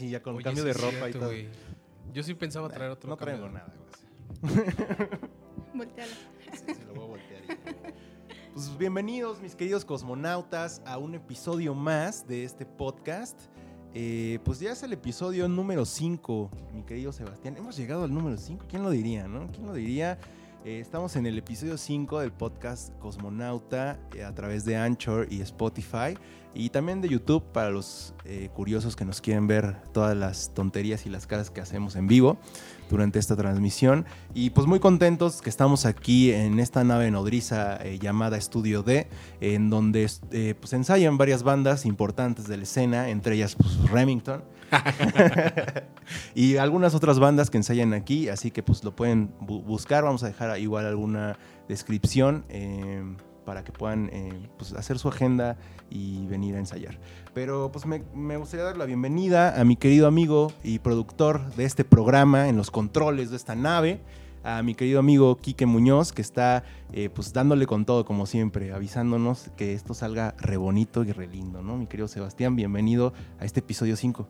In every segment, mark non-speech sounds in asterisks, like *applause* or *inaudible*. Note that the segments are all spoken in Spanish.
Ah, sí, ya con Oye, cambio sí de ropa cierto, y todo. Yo sí pensaba traer otro. No traigo de- nada, güey. *laughs* Volteala. Sí, sí, lo voy a voltear. y- Pues bienvenidos, mis queridos cosmonautas, a un episodio más de este podcast. Eh, pues ya es el episodio número 5, mi querido Sebastián. Hemos llegado al número 5, ¿quién lo diría, no? ¿Quién lo diría? Eh, estamos en el episodio 5 del podcast Cosmonauta eh, a través de Anchor y Spotify y también de YouTube para los eh, curiosos que nos quieren ver todas las tonterías y las caras que hacemos en vivo durante esta transmisión. Y pues muy contentos que estamos aquí en esta nave nodriza llamada Estudio D, en donde pues ensayan varias bandas importantes de la escena, entre ellas pues Remington. *laughs* y algunas otras bandas que ensayan aquí, así que pues lo pueden bu- buscar, vamos a dejar igual alguna descripción eh, para que puedan eh, pues, hacer su agenda y venir a ensayar. Pero pues me, me gustaría dar la bienvenida a mi querido amigo y productor de este programa en los controles de esta nave, a mi querido amigo Quique Muñoz, que está eh, pues dándole con todo como siempre, avisándonos que esto salga re bonito y re lindo, ¿no? Mi querido Sebastián, bienvenido a este episodio 5.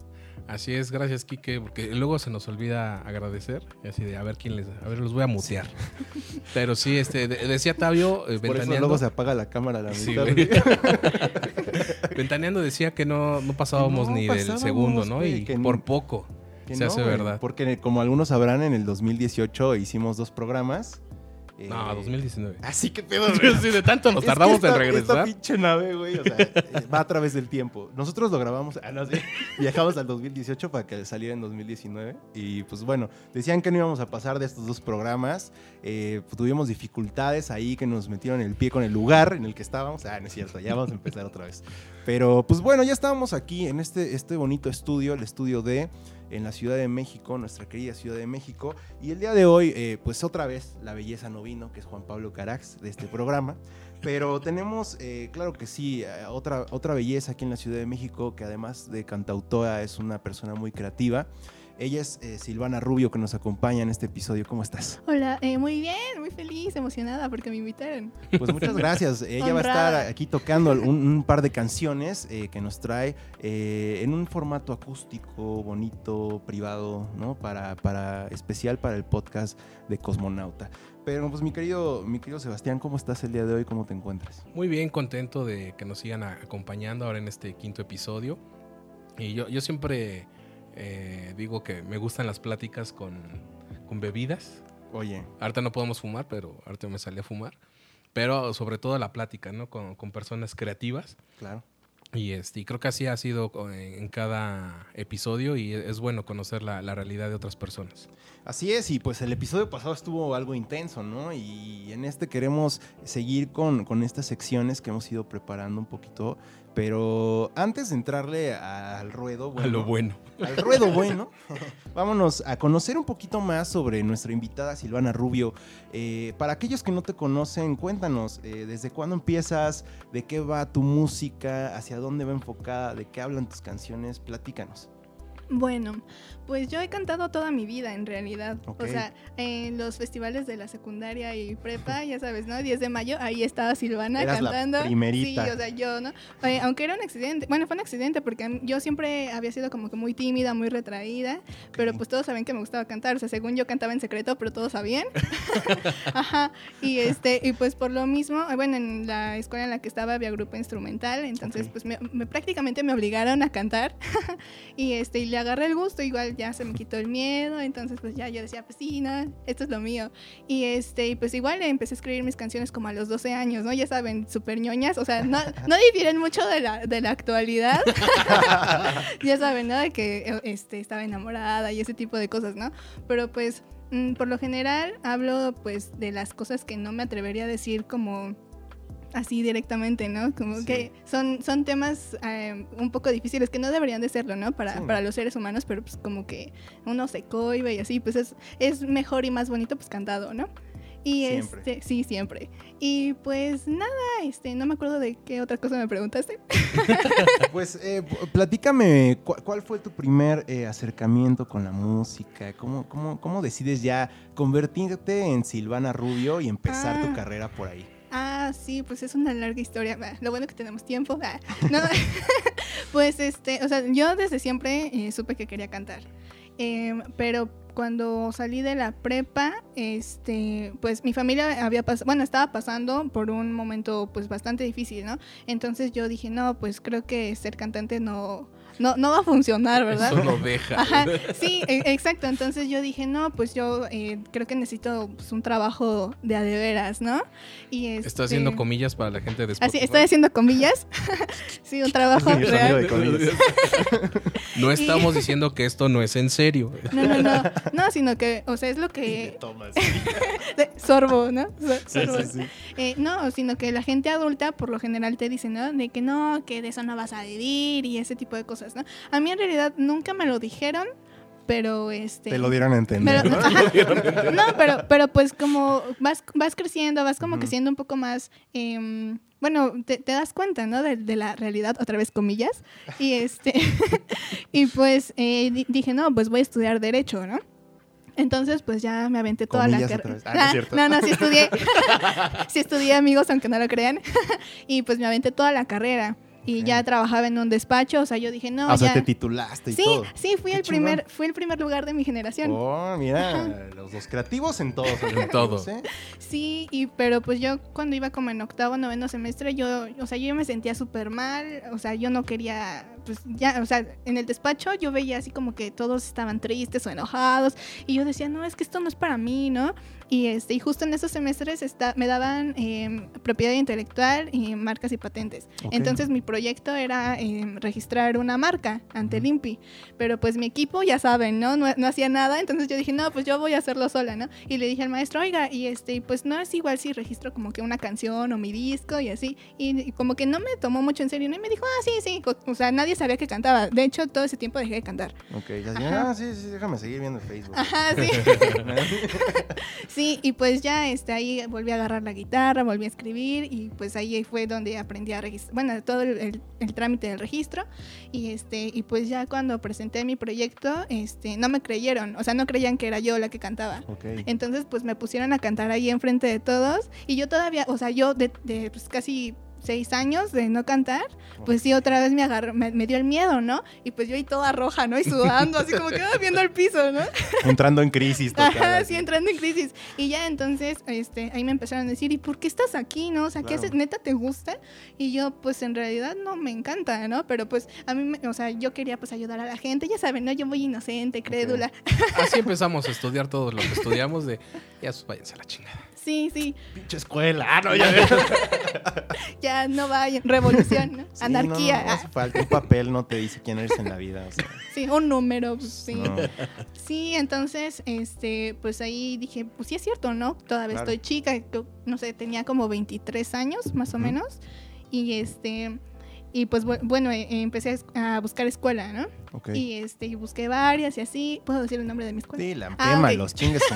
Así es, gracias, Kike, porque luego se nos olvida agradecer. Y así de, a ver quién les. A ver, los voy a mutear. *laughs* Pero sí, este, de- decía Tabio, eh, Por eso luego se apaga la cámara la Sí. *laughs* Ventaneando decía que no, no pasábamos No ni pasábamos, del segundo, ¿no? güey, Y por poco. Se hace güey, verdad. Porque como algunos sabrán, en el 2018 hicimos dos programas. Eh, No, 2019. *laughs* Así que pedo, *laughs* Sí, sí, de tanto nos tardamos esta- en regresar. Esta pinche nave, güey, o sea, eh, va a través del tiempo. Nosotros lo grabamos, ah, no sé, *laughs* viajamos al 2018 para que saliera en 2019. Y pues bueno, decían que no íbamos a pasar de estos dos programas. Eh, pues, tuvimos dificultades ahí que nos metieron el pie con el lugar en el que estábamos. Ah, no es cierto, ya vamos a empezar otra vez. Pero pues bueno, ya estábamos aquí en este, este bonito estudio, el estudio D, en la Ciudad de México, nuestra querida Ciudad de México. Y el día de hoy, eh, pues otra vez, la belleza no vino, que es Juan Pablo Carax de este programa. Pero tenemos, eh, claro que sí, eh, otra, otra belleza aquí en la Ciudad de México, que además de cantautora es una persona muy creativa. Ella es eh, Silvana Rubio, que nos acompaña en este episodio. ¿Cómo estás? Hola, eh, muy bien, muy feliz, emocionada porque me invitaron. Pues muchas *laughs* gracias. Ella va a estar aquí tocando un, un par de canciones eh, que nos trae eh, en un formato acústico, bonito, privado, ¿no? Para, para especial para el podcast de Cosmonauta. Pero pues mi querido, mi querido Sebastián, ¿cómo estás el día de hoy? ¿Cómo te encuentras? Muy bien, contento de que nos sigan acompañando ahora en este quinto episodio. Y yo, yo siempre eh, digo que me gustan las pláticas con, con bebidas. Oye, Ahorita no podemos fumar, pero ahorita me salí a fumar. Pero sobre todo la plática, ¿no? Con, con personas creativas. claro. Y este, y creo que así ha sido con- en cada episodio y es bueno conocer la, la realidad de otras personas. Así es, y pues el episodio pasado estuvo algo intenso, ¿no? Y en este queremos seguir con, con estas secciones que hemos ido preparando un poquito. Pero antes de entrarle al ruedo, a lo bueno. al ruedo bueno, vámonos a conocer un poquito más sobre nuestra invitada Silvana Rubio. Eh, para aquellos que no te conocen, cuéntanos, eh, ¿desde cuándo empiezas? ¿De qué va tu música? ¿Hacia dónde va enfocada? ¿De qué hablan tus canciones? Platícanos. Bueno, pues yo he cantado toda mi vida en realidad. O sea, en los festivales de la secundaria y prepa, *laughs* ya sabes, ¿no? 10 de mayo, ahí estaba Silvana Eras la cantando. primerita. Sí, o sea, yo, ¿no? Eh, aunque era un accidente, bueno, fue un accidente porque yo siempre había sido como que muy tímida, muy retraída, pero pues todos sabían que me gustaba cantar. O sea, según yo cantaba en secreto, pero todos sabían. *laughs* *laughs* Ajá. Y este, y pues por lo mismo, eh, bueno, en la escuela en la que estaba había grupo instrumental, entonces pues me, me- prácticamente me obligaron a cantar. y este, y le agarré el gusto, igual ya se me quitó el miedo, entonces pues ya yo decía, pues sí, no, esto es lo mío. Y este, pues igual empecé a escribir mis canciones como a los 12 años, ¿no? Ya saben, súper ñoñas, o sea, no, no difieren mucho de la, de la actualidad. *laughs* ya saben, ¿no? De que este, estaba enamorada y ese tipo de cosas, ¿no? Pero pues, mm, por lo general, hablo pues de las cosas que no me atrevería a decir como así directamente, ¿no? Como Sí. que son, son temas eh, un poco difíciles que no deberían de serlo, ¿no? Para, Sí. para los seres humanos, pero pues como que uno se cohibe y así, pues es, es mejor y más bonito pues cantado, ¿no? Y Siempre. este, sí, siempre. Y pues nada, este, no me acuerdo de qué otra cosa me preguntaste. *laughs* Pues eh, platícame, cu- ¿cuál fue tu primer eh, acercamiento con la música? ¿Cómo, cómo, ¿Cómo decides ya convertirte en Silvana Rubio y empezar tu Ah. carrera por ahí? Ah, sí, pues es una larga historia. Ah, Lo bueno que tenemos tiempo. Ah, No, *laughs* Pues este, o sea, yo desde siempre eh, supe que quería cantar. Em, pero cuando salí de la prepa, este, pues mi familia había pasado, bueno, estaba pasando por un momento pues bastante difícil, ¿no? Entonces yo dije, no, pues creo que ser cantante no, no, no va a funcionar, ¿verdad? Eso lo deja. Ajá, sí, e- exacto. Entonces yo dije, no, pues yo eh, creo que necesito pues, un trabajo de a de veras, ¿no? Y Está este- haciendo comillas para la gente de Así, Spotify. estoy haciendo comillas. *laughs* sí, un trabajo Sí, real. de. No estamos diciendo que esto no es en serio. No, no, no. No, sino que, o sea, es lo que. Tomas. *laughs* sorbo, ¿no? Sorbo. sí, sí. Eh, no, sino que la gente adulta por lo general te dice, ¿no? De que no, que de eso no vas a vivir y ese tipo de cosas, ¿no? A mí en realidad nunca me lo dijeron, pero este... Te lo dieron a entender. Pero, *laughs* ¿no? pero, pero pues como vas, vas creciendo, vas como que Ujú. siendo un poco más, em, bueno, te, te das cuenta, ¿no? De, de la realidad, otra vez comillas. Y este, *laughs* y pues eh, di- dije, no, pues voy a estudiar derecho, ¿no? Entonces, pues ya me aventé toda la carrera. Ah, no *laughs* no, no, sí estudié. sí estudié, amigos, aunque no lo crean. y pues me aventé toda la carrera. Y ya trabajaba en un despacho, o sea, yo dije, no, Ah, o sea, ya. te titulaste y Sí, todo. sí, fui Qué el primer, fui el primer lugar de mi generación. Oh, mira, los, los creativos en todos. En todo. ¿eh? Sí, y pero pues yo cuando iba como en octavo, noveno semestre, yo, o sea, yo me sentía súper mal, o sea, yo no quería, pues ya, o sea, en el despacho yo veía así como que todos estaban tristes o enojados, y yo decía, no, es que esto no es para mí, ¿no? Y, este, y justo en esos semestres está, me daban eh, propiedad intelectual y marcas y patentes. Ok. Entonces mi proyecto era eh, registrar una marca ante el. INPI, pero pues mi equipo, ya saben, ¿no? ¿no? no hacía nada, entonces yo dije, no, pues yo voy a hacerlo sola, ¿no? Y le dije al maestro, oiga, y este, pues no es igual si registro como que una canción o mi disco y así. Y, y como que no me tomó mucho en serio, ¿no? Y me dijo, ah, sí, sí. O sea, nadie sabía que cantaba. De hecho, todo ese tiempo dejé de cantar. Ok, ya Ajá. ah, sí, sí, déjame seguir viendo el Facebook. Ajá, sí. *laughs* Sí, y pues ya este, ahí volví a agarrar la guitarra, volví a escribir y pues ahí fue donde aprendí a registrar, bueno, todo el, el- el trámite del registro y este y pues ya cuando presenté mi proyecto, este, no me creyeron, o sea, no creían que era yo la que cantaba. Entonces pues me pusieron a cantar ahí enfrente de todos y yo todavía, o sea, yo de, de, pues, casi seis años de no cantar, pues sí, otra vez me agarró, me, me dio el miedo, ¿no? Y pues yo ahí toda roja, ¿no? Y sudando, así como que ah, viendo el piso, ¿no? *laughs* Entrando en crisis. Ajá, sí, entrando en crisis. Y ya entonces, este, ahí me empezaron a decir, ¿y por qué estás aquí, no? O sea, ¿qué Claro. haces? ¿Neta te gusta? Y yo, pues, en realidad no me encanta, ¿no? Pero, pues, a mí, me- o sea, yo quería, pues, ayudar a la gente. Ya saben, ¿no? Yo muy inocente, crédula. Así empezamos a estudiar todo lo que estudiamos de ya váyanse a la chingada. Sí, sí, Pinche escuela. Ah, no, ya *laughs* ya no va, revolución, ¿no? Sí, Anarquía. No, no, no hace falta. Un papel no te dice quién eres en la vida. o sea, Sí, un número, pues, sí. no. Sí, entonces, este, pues ahí dije, pues sí es cierto, ¿no? Todavía Claro. estoy chica, no sé, tenía como 23 años, más o menos. Y este, y pues bu- bueno, eh, empecé a buscar escuela, ¿no? Ok. Y este, y busqué varias y así. ¿Puedo decir el nombre de mi escuela? Sí, la Ah, los chingues. *laughs*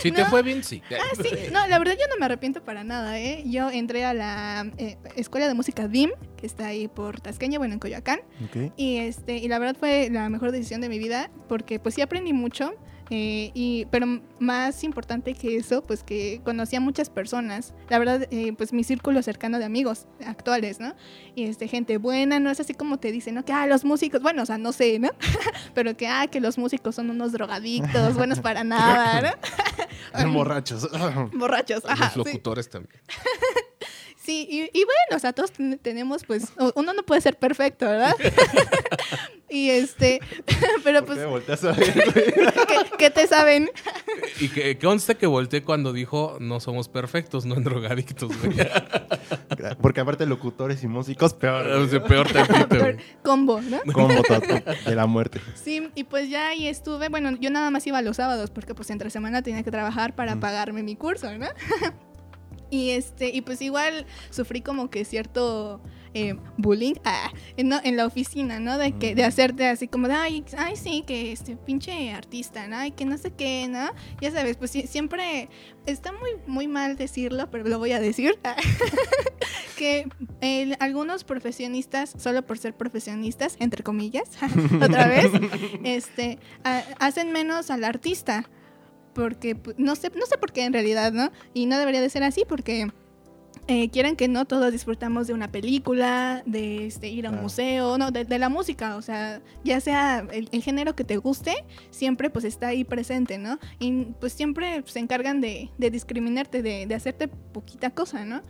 Si te fue bien, sí. Ah, sí, no, la verdad yo no me arrepiento para nada, ¿eh? Yo entré a la eh, Escuela de Música DIM, que está ahí por Tasqueña, bueno, en Coyoacán. Ok. Y este, y la verdad fue la mejor decisión de mi vida, porque pues sí aprendí mucho. Eh, y, pero más importante que eso, pues que conocí a muchas personas. La verdad, eh, pues mi círculo cercano de amigos actuales, ¿no? Y este, gente buena, no es así como te dicen, ¿no? Que, ah, los músicos, bueno, o sea, no sé, ¿no? *laughs* pero que, ah, que los músicos son unos drogadictos, buenos para *laughs* nada, ¿no? *laughs* Borrachos. Borrachos, ajá. Los sí. locutores también. Sí, y, y bueno, o sea, todos ten- tenemos, pues, uno no puede ser perfecto, ¿verdad? *laughs* y este, *laughs* pero ¿Por qué pues, me volteas a ver, güey? *laughs* ¿qué, qué te saben? Y que conste que volteé cuando dijo no somos perfectos, no en drogadictos, güey. Porque aparte locutores y músicos, peor. O sea, peor tantito. Combo, ¿no? Combo total de la muerte. Sí, y pues ya ahí estuve, bueno, yo nada más iba los sábados porque pues entre semana tenía que trabajar para Mm. pagarme mi curso, ¿no? Y este, y pues igual sufrí como que cierto eh, bullying *laughs* ah, en, la oficina, ¿no? De que, de hacerte así como de, ay, ay, sí, que este pinche artista, ¿no? Ay, que no sé qué, ¿no? Ya sabes, pues siempre está muy, muy mal decirlo, pero lo voy a decir. *laughs* que algunos profesionistas, solo por ser profesionistas, entre comillas, *laughs* otra vez, este, a- hacen menos al artista. Porque pu- no sé, no sé por qué en realidad, ¿no? Y no debería de ser así porque eh, quieren que no todos disfrutamos de una película, de este, ir a un museo, no, de, de la música, o sea, ya sea el, el género que te guste, siempre pues está ahí presente, ¿no? Y pues siempre se encargan de, de discriminarte, de, de hacerte poquita cosa, ¿no?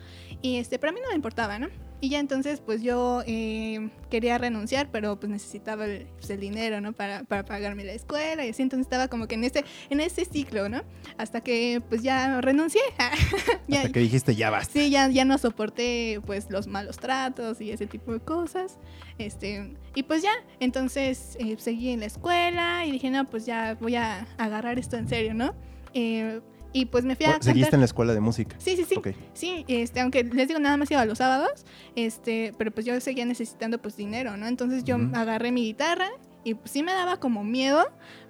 Y este, pero a mí no me importaba, ¿no? Y ya entonces pues yo eh, quería renunciar, pero pues necesitaba el, pues, el dinero, ¿no? Para, para pagarme la escuela y así, entonces estaba como que en ese, en ese ciclo, ¿no? Hasta que pues ya renuncié. *laughs* Ya- Hasta que dijiste, ya basta. Sí, ya, ya no soporté pues los malos tratos y ese tipo de cosas. Este, y pues ya, entonces eh, seguí en la escuela y dije, no, pues ya voy a agarrar esto en serio, ¿no? Eh, y pues me fui a Bueno, Seguiste cantar. en la escuela de música. Sí, sí, sí. Sí, este, aunque les digo, nada más iba los sábados, este, pero pues yo seguía necesitando pues dinero, ¿no? Entonces yo agarré mi guitarra y pues sí me daba como miedo,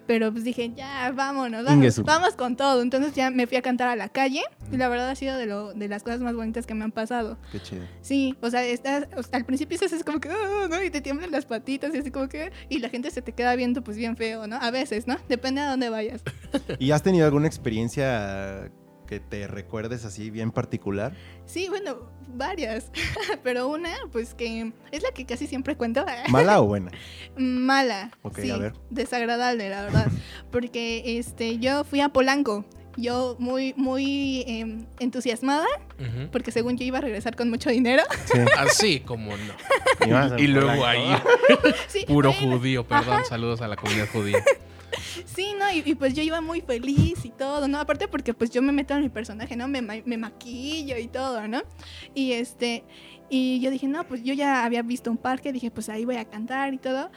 pero pues dije, ya, vámonos, vamos, vamos con todo. Entonces ya me fui a cantar a la calle y la verdad ha sido de, lo, de las cosas más bonitas que me han pasado. Qué chido. Sí, o sea, estás, o sea, al principio estás así como que, "Ah", ¿no? Y te tiemblan las patitas y así como que, y la gente se te queda viendo pues bien feo, ¿no? A veces, ¿no? Depende a dónde vayas. *laughs* ¿Y has tenido alguna experiencia que te recuerdes así bien particular? Sí, bueno, varias, *laughs* pero una, pues que es la que casi siempre cuento. *laughs* ¿Mala o buena? Mala. Ok, sí, a ver. Desagradable, la verdad. *laughs* Porque este, yo fui a Polanco. Yo muy, muy em, entusiasmada, porque según yo iba a regresar con mucho dinero. Sí. Así como no. Y, luego ahí, Sí, puro bueno, judío, perdón, saludos a la comunidad judía. *laughs* Sí, no, y, y pues yo iba muy feliz y todo, ¿no? Aparte porque pues yo me meto en mi personaje, ¿no? Me, me maquillo y todo, ¿no? Y este, y yo dije, no, pues yo ya había visto un parque, dije, pues ahí voy a cantar y todo.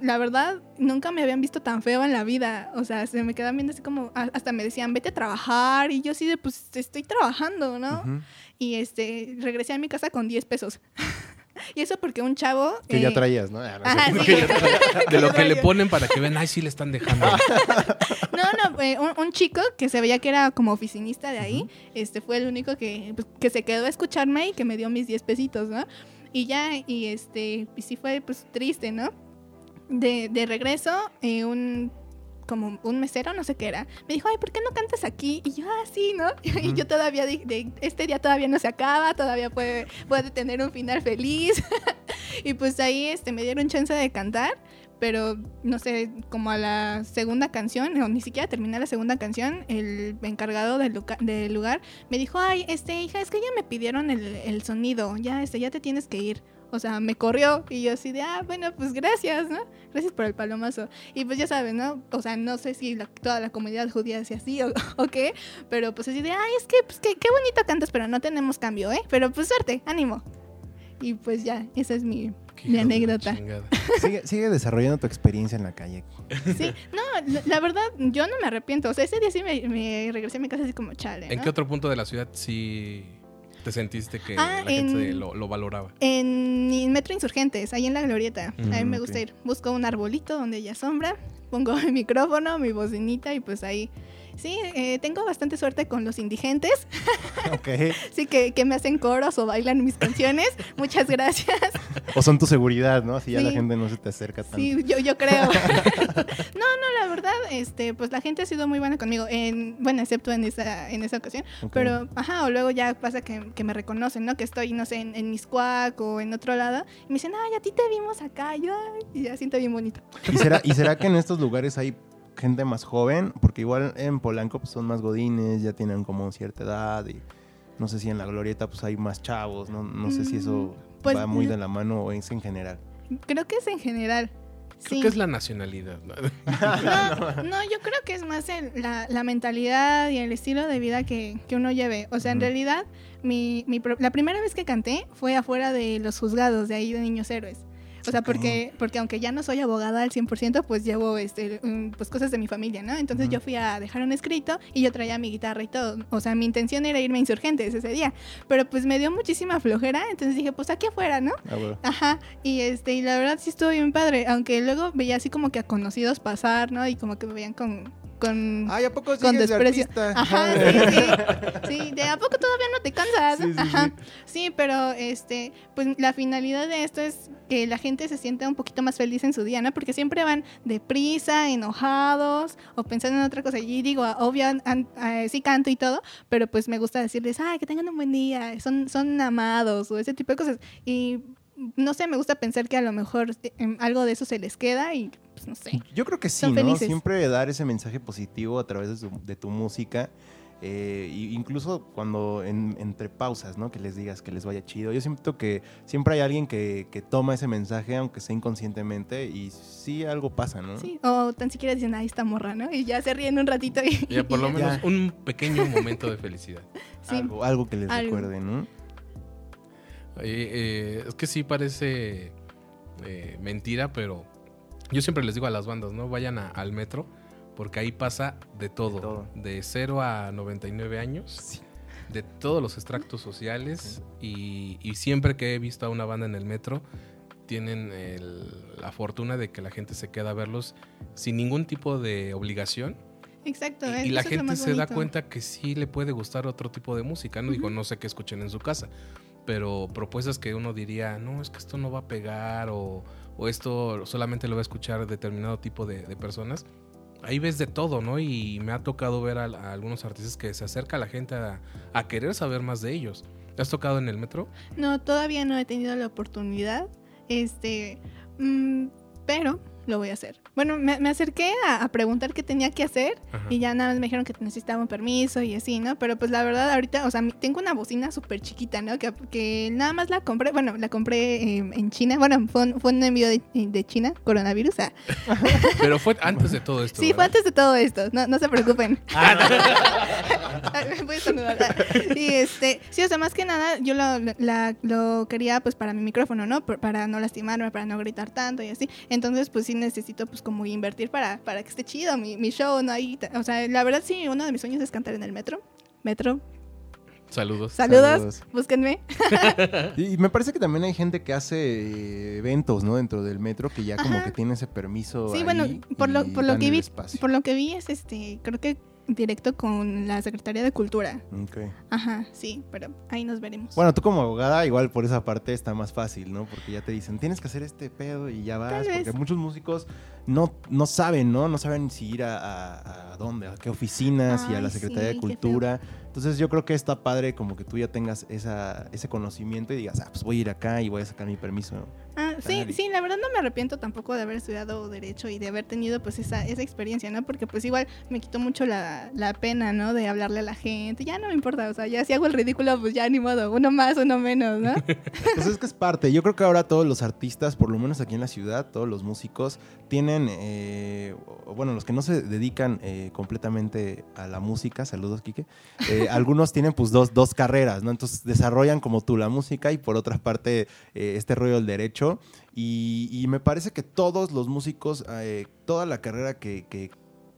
La verdad, nunca me habían visto tan feo en la vida. O sea, se me quedaban viendo así como, hasta me decían, vete a trabajar. Y yo así de, pues estoy trabajando, ¿no? Ujú. Y este, regresé a mi casa con 10 pesos. *laughs* y eso porque un chavo... Que ya eh, traías, ¿no? Ah, no sé. Ajá, sí. *laughs* De lo que le ponen para que vean, ay, sí le están dejando. *laughs* No, no, eh, un, un chico que se veía que era como oficinista de ahí, este fue el único que, pues, que se quedó a escucharme y que me dio mis 10 pesitos, ¿no? Y ya, y este, y sí fue pues triste, ¿no? De, de regreso, eh, un como un mesero, no sé qué era, me dijo, ay, ¿por qué no cantas aquí? Y yo, ah, sí, ¿no? *laughs* Y yo todavía dije, de- este día todavía no se acaba, todavía puede, puede tener un final feliz. *laughs* y pues ahí este, me dieron chance de cantar pero no sé, como a la segunda canción, o ni siquiera terminé la segunda canción, el encargado del lugar me dijo, ay, este, hija, es que ya me pidieron el, el sonido, ya, este, ya te tienes que ir. O sea, me corrió y yo así de, ah, bueno, pues gracias, ¿no? Gracias por el palomazo. Y pues ya sabes, ¿no? O sea, no sé si la- toda la comunidad judía sea así o, *laughs* o qué, pero pues así de, ay, es que, pues qué, qué bonito cantas, pero no tenemos cambio, ¿eh? Pero pues suerte, ánimo. Y pues ya, esa es mi, mi anécdota. *laughs* Sigue, sigue desarrollando tu experiencia en la calle. Sí, no, la, la verdad, yo no me arrepiento. O sea, ese día sí me, me regresé a mi casa así como chale. ¿En qué otro punto de la ciudad sí te sentiste que Ah, la gente en- lo, lo valoraba? En Metro Insurgentes, ahí en la Glorieta. a mí Mm, me gusta ok. ir. Busco un arbolito donde haya sombra, pongo *laughs* mi micrófono, mi bocinita y pues ahí. Sí, eh, tengo bastante suerte con los indigentes. *laughs* Ok. Sí, que, que me hacen coros o bailan mis canciones. Muchas gracias. O son tu seguridad, ¿no? Así ya la gente no se te acerca tanto. Sí, yo, yo creo. *laughs* no, no, la verdad, este, pues la gente ha sido muy buena conmigo. En, bueno, excepto en esa, en esa ocasión. Pero, ajá, o luego ya pasa que, que me reconocen, ¿no? Que estoy, no sé, en, en Miscuac o en otro lado. Y me dicen, ay, a ti te vimos acá. Y yo, ay, y ya siento bien bonito. ¿Y será, ¿Y será que en estos lugares hay gente más joven? Porque igual en Polanco pues, son más godines, ya tienen como cierta edad y no sé si en la glorieta pues hay más chavos, no, no sé si eso Mm, pues, va muy de la mano o es en general. Creo que es en general. Creo Sí. que es la nacionalidad. ¿no? *laughs* *laughs* No, no, yo creo que es más el- la, la mentalidad y el estilo de vida que, que uno lleve. O sea, en realidad, mi, mi pro- la primera vez que canté fue afuera de los juzgados de ahí de Niños Héroes. O sea, porque, porque aunque ya no soy abogada al 100%, pues llevo este, pues cosas de mi familia, ¿no? Entonces yo fui a dejar un escrito y yo traía mi guitarra y todo. O sea, mi intención era irme a Insurgentes ese día. Pero pues me dio muchísima flojera, entonces dije, pues aquí afuera, ¿no? Ah, bueno. Ajá, y este, y la verdad sí estuvo bien padre, aunque luego veía así como que a conocidos pasar, ¿no? Y como que me veían con, con, Ay, ¿a poco con de desprecio. artista? Ajá, sí, sí. Sí, de a poco todavía no te cansas. Sí, sí, Ajá. sí. Sí, pero este, pues la finalidad de esto es que la gente se sienta un poquito más feliz en su día, ¿no? Porque siempre van deprisa, enojados o pensando en otra cosa. Y digo, obvio, an- eh, sí canto y todo, pero pues me gusta decirles, ay, que tengan un buen día, son, son amados o ese tipo de cosas. Y no sé, me gusta pensar que a lo mejor eh, algo de eso se les queda y pues no sé. Yo creo que sí, Son ¿no? felices. Siempre dar ese mensaje positivo a través de, su- de tu música. eh, y incluso cuando en- entre pausas, ¿no? Que les digas que les vaya chido. Yo siento que siempre hay alguien que, que toma ese mensaje, aunque sea inconscientemente, y sí algo pasa, ¿no? Sí, o tan siquiera dicen, ay, está morra, ¿no? Y ya se ríen un ratito y... Ya por *laughs* lo menos un pequeño momento de felicidad. Sí. Algo, algo que les Algo. recuerde, ¿no? Eh, eh, es que sí parece eh, mentira, pero yo siempre les digo a las bandas, no vayan a- al metro, porque ahí pasa de todo, De todo. de 0 a 99 años, Sí. de todos los extractos sociales, y, y siempre que he visto a una banda en el metro, tienen el- la fortuna de que la gente se queda a verlos sin ningún tipo de obligación. Exacto. Y, es- y la gente se da cuenta que sí le puede gustar otro tipo de música. No digo, no sé qué escuchen en su casa, pero propuestas que uno diría, no, es que esto no va a pegar o, o esto solamente lo va a escuchar determinado tipo de, personas. Ahí ves de todo, ¿no? Y me ha tocado ver a, algunos artistas que se acerca la gente a, querer saber más de ellos. ¿Te has tocado en el metro? No, todavía no he tenido la oportunidad. Este, mm, pero lo voy a hacer. Bueno, me, me acerqué a, a preguntar qué tenía que hacer Ajá. y ya nada más me dijeron que necesitaba un permiso y así, ¿no? Pero pues la verdad ahorita, o sea, tengo una bocina súper chiquita, ¿no? Que, que nada más la compré, bueno, la compré eh, en China. Bueno, fue un, fue un envío de, de China, coronavirus. ah. *laughs* Pero fue antes de todo esto. Sí, fue antes de todo esto, no, no se preocupen. *laughs* Ah, Voy a estornudar. Y este, sí, o sea, más que nada, yo lo, la- lo quería pues para mi micrófono, ¿no? Por- Para no lastimarme, para no gritar tanto y así. Entonces, pues sí necesito pues como invertir para, para que esté chido mi, mi show, ¿no? Ahí, o sea, la verdad sí, uno de mis sueños es cantar en el metro. Metro. Saludos. Saludos, Saludos. búsquenme. *laughs* Y me parece que también hay gente que hace eventos, ¿no? Dentro del metro que ya como Ajá. que tiene ese permiso. Sí, ahí bueno, por lo, por lo que vi, espacio. por lo que vi es este, creo que directo con la Secretaría de Cultura. Ok. Ajá, sí, pero ahí nos veremos. Bueno, tú como abogada, igual por esa parte está más fácil, ¿no? Porque ya te dicen, tienes que hacer este pedo y ya vas. Porque muchos músicos no, no saben, ¿no? No saben si ir a, a- a dónde, a qué oficinas y a la Ay, Secretaría sí, de Cultura. Entonces yo creo que está padre como que tú ya tengas esa, ese conocimiento y digas, ah, pues voy a ir acá y voy a sacar mi permiso. Ah, sí, sí, la verdad no me arrepiento tampoco de haber estudiado Derecho y de haber tenido pues esa, esa experiencia, ¿no? Porque pues igual me quitó mucho la, la pena, ¿no? De hablarle a la gente, ya no me importa, o sea, ya si hago el ridículo, pues ya ni modo, uno más, uno menos, ¿no? *laughs* Pues es que es parte. Yo creo que ahora todos los artistas, por lo menos aquí en la ciudad, todos los músicos, tienen, eh, bueno, los que no se dedican eh, completamente a la música, saludos, Quique, eh, *laughs* algunos tienen pues dos, dos carreras, ¿no? Entonces desarrollan como tú la música y por otra parte eh, este rollo del derecho. Y, me parece que todos los músicos, eh, toda la carrera que,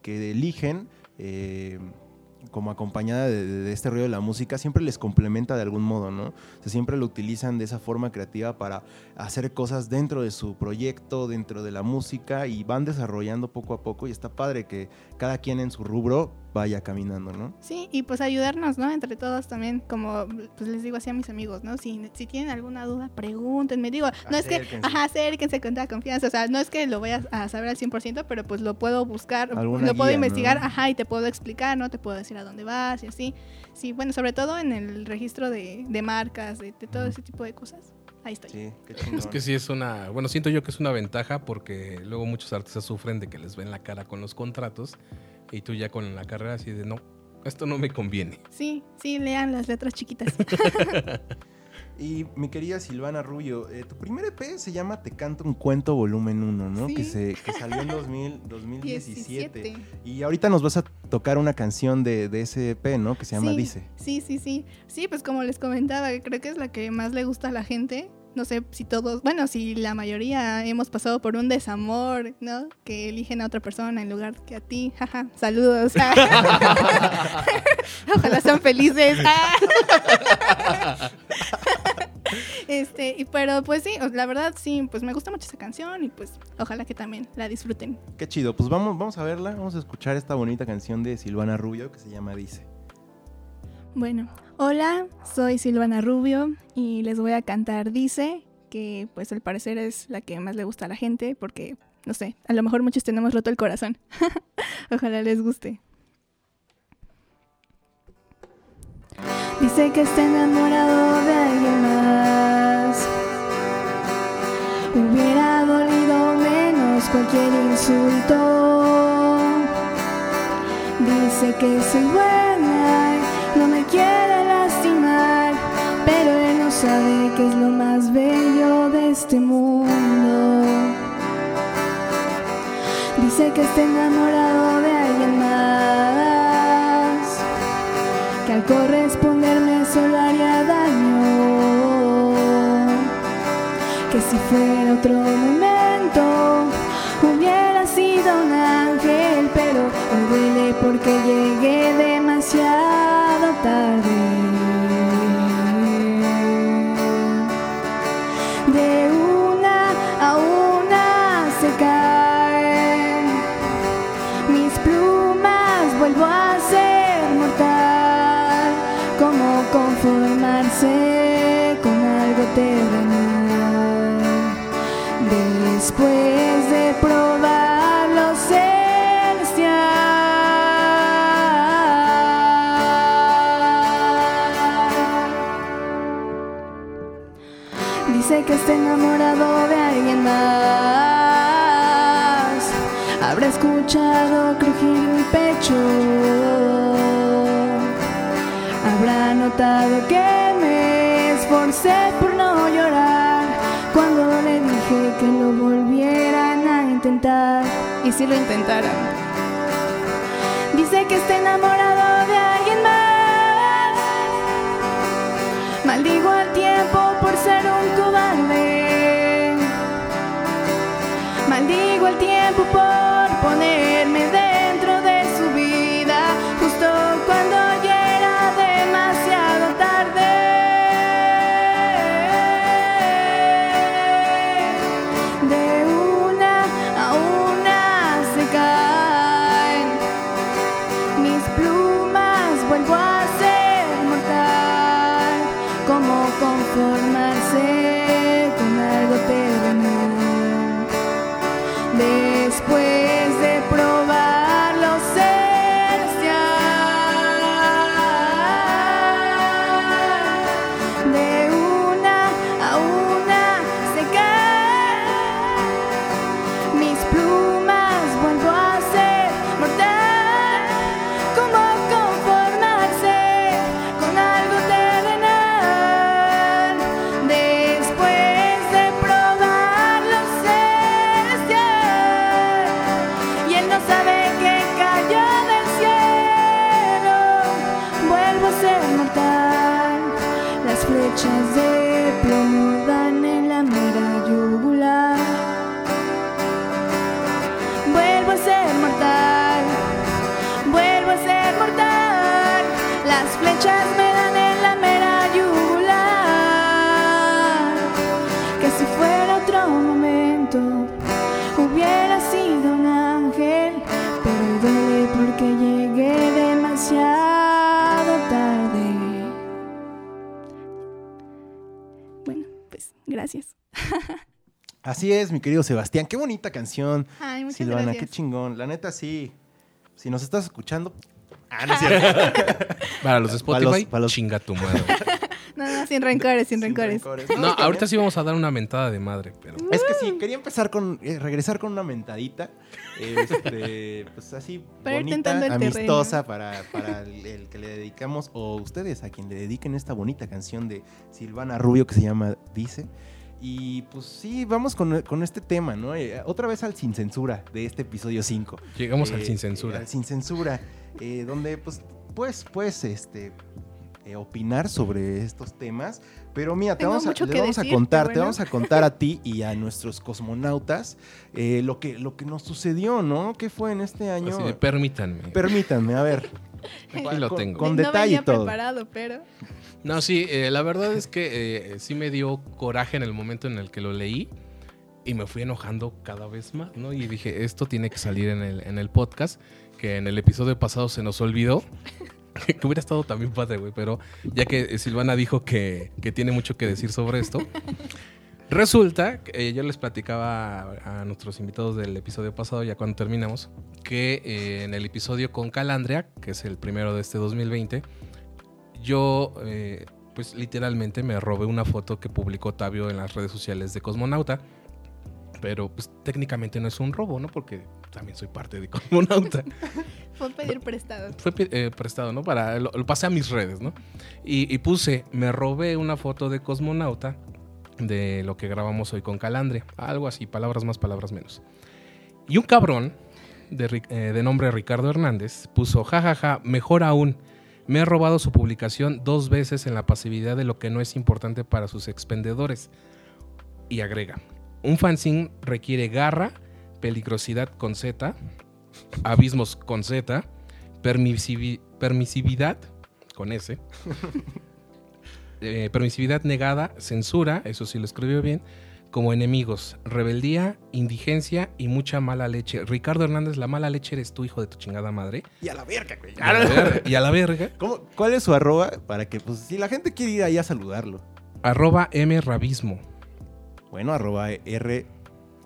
eligen, eh, como acompañada de, este rollo de la música, siempre les complementa de algún modo, ¿no? O sea, siempre lo utilizan de esa forma creativa para hacer cosas dentro de su proyecto, dentro de la música y van desarrollando poco a poco y está padre que cada quien en su rubro vaya caminando, ¿no? Sí, y pues ayudarnos, ¿no? Entre todos también, como pues les digo así a mis amigos, ¿no? Si, si tienen alguna duda, pregúntenme. Digo, no es que, ajá, acérquense con toda confianza. O sea, no es que lo voy a, saber al 100%, pero pues lo puedo buscar, lo puedo investigar, ¿no? ajá, y te puedo explicar, ¿no? Te puedo decir a dónde vas y así. Sí, bueno, sobre todo en el registro de, de marcas, de, de todo ese tipo de cosas. Ahí estoy. Sí, qué chingón. Es que sí es una, bueno, siento yo que es una ventaja porque luego muchos artistas sufren de que les ven la cara con los contratos y tú ya con la carrera así de no, esto no me conviene. Sí, sí, lean las letras chiquitas. *laughs* Y mi querida Silvana Rubio, eh, tu primer EP se llama Te canto un cuento volumen 1, ¿no? Sí. Que, se, que salió en 2000, 2017. 17. Y ahorita nos vas a tocar una canción de, de ese EP, ¿no? Que se llama Sí, Dice. Sí, sí, sí. Sí, pues como les comentaba, creo que es la que más le gusta a la gente. No sé si todos, bueno, si la mayoría hemos pasado por un desamor, ¿no? Que eligen a otra persona en lugar que a ti. Jaja, saludos. *laughs* *laughs* Ojalá sean felices. *laughs* *laughs* Este, y, pero pues sí, la verdad sí, pues me gusta mucho esa canción y pues ojalá que también la disfruten. Qué chido. Pues vamos, vamos a verla. Vamos a escuchar esta bonita canción de Silvana Rubio que se llama Dice. Bueno, hola, soy Silvana Rubio y les voy a cantar Dice, que pues al parecer es la que más le gusta a la gente porque, no sé, a lo mejor muchos tenemos roto el corazón. *laughs* Ojalá les guste. Dice que está enamorado de alguien más. Cualquier insulto. Dice que soy buena, no me quiere lastimar, pero él no sabe que es lo más bello de este mundo. Dice que está enamorado de alguien más, que al corresponderme solo haría daño, que si fuera otro momento sido un ángel, pero duele porque llegué demasiado tarde. De una a una se caen mis plumas, vuelvo a ser mortal. Como conformarse con algo terrenal después escuchado crujir mi pecho. Habrá notado que me esforcé por no llorar cuando le dije que lo volvieran a intentar. Y si lo intentaran. Dice que está enamorado de alguien más. Maldigo al tiempo por ser un cobarde. Maldigo al tiempo por morning. Gracias. Así es, mi querido Sebastián. Qué bonita canción. Ay, muchas Silvana, gracias. qué chingón. La neta, sí. Si nos estás escuchando. *laughs* Ah, no es cierto. Para los de Para los- Spotify, para los- chinga tu madre. *laughs* No, no, sin rencores, sin, Sin rencores. rencores. No, ahorita sí vamos a dar una mentada de madre, pero. Es que sí, quería empezar con. eh, regresar con una mentadita. Este, *laughs* pues así, Para ir bonita, tentando el amistosa para, para el, el que le dedicamos, o ustedes a quien le dediquen esta bonita canción de Silvana Rubio que se llama Dice. Y pues sí, vamos con, con este tema, ¿no? Eh, otra vez al sin censura de este episodio 5. Llegamos al Eh, sin eh, censura. al sin censura, eh, donde pues, pues, pues, este, opinar sobre estos temas. Pero mira, te Tengo vamos, a, le vamos a contar, te vamos a contar a ti y a nuestros cosmonautas eh, lo, que, lo que nos sucedió, ¿no? ¿Qué fue en este año? Así de, permítanme. Permítanme, a ver. *laughs* Aquí lo con- tengo. Con no detalle venía todo. preparado, pero No, sí, eh, la verdad es que eh, sí me dio coraje en el momento en el que lo leí y me fui enojando cada vez más, ¿no? Y dije, esto tiene que salir en el, en el podcast, que en el episodio pasado se nos olvidó. *laughs* que hubiera estado también padre, güey, pero ya que Silvana dijo que, que tiene mucho que decir sobre esto, resulta, yo les platicaba a, nuestros invitados del episodio pasado, ya cuando terminamos, que eh, en el episodio con Calandria, que es el primero de este 2020, yo, eh, pues literalmente me robé una foto que publicó Tabio en las redes sociales de Cosmonauta. Pero pues técnicamente no es un robo, ¿no? Porque también soy parte de Cosmonauta. *laughs* fue eh, prestado, ¿no? Para, lo, lo pasé a mis redes, ¿no? Y, puse, me robé una foto de Cosmonauta de lo que grabamos hoy con Calandria. Algo así, palabras más, palabras menos. Y un cabrón de, eh, de nombre Ricardo Hernández puso, jajaja, mejor aún, me he robado su publicación dos veces en la pasividad de lo que no es importante para sus expendedores. Y agrega, un fanzine requiere garra, peligrosidad con Z, abismos con Z, permisivi- permisividad con S, eh, permisividad negada, censura, eso sí lo escribió bien, como enemigos, rebeldía, indigencia y mucha mala leche. Ricardo Hernández, la mala leche eres tú, hijo de tu chingada madre. Y a la verga, güey. Y a la verga. y a la verga, ¿Cómo- ¿Cuál es su arroba? Para que, pues, si la gente quiere ir ahí a saludarlo. arroba M Rabismo. Bueno, arroba R,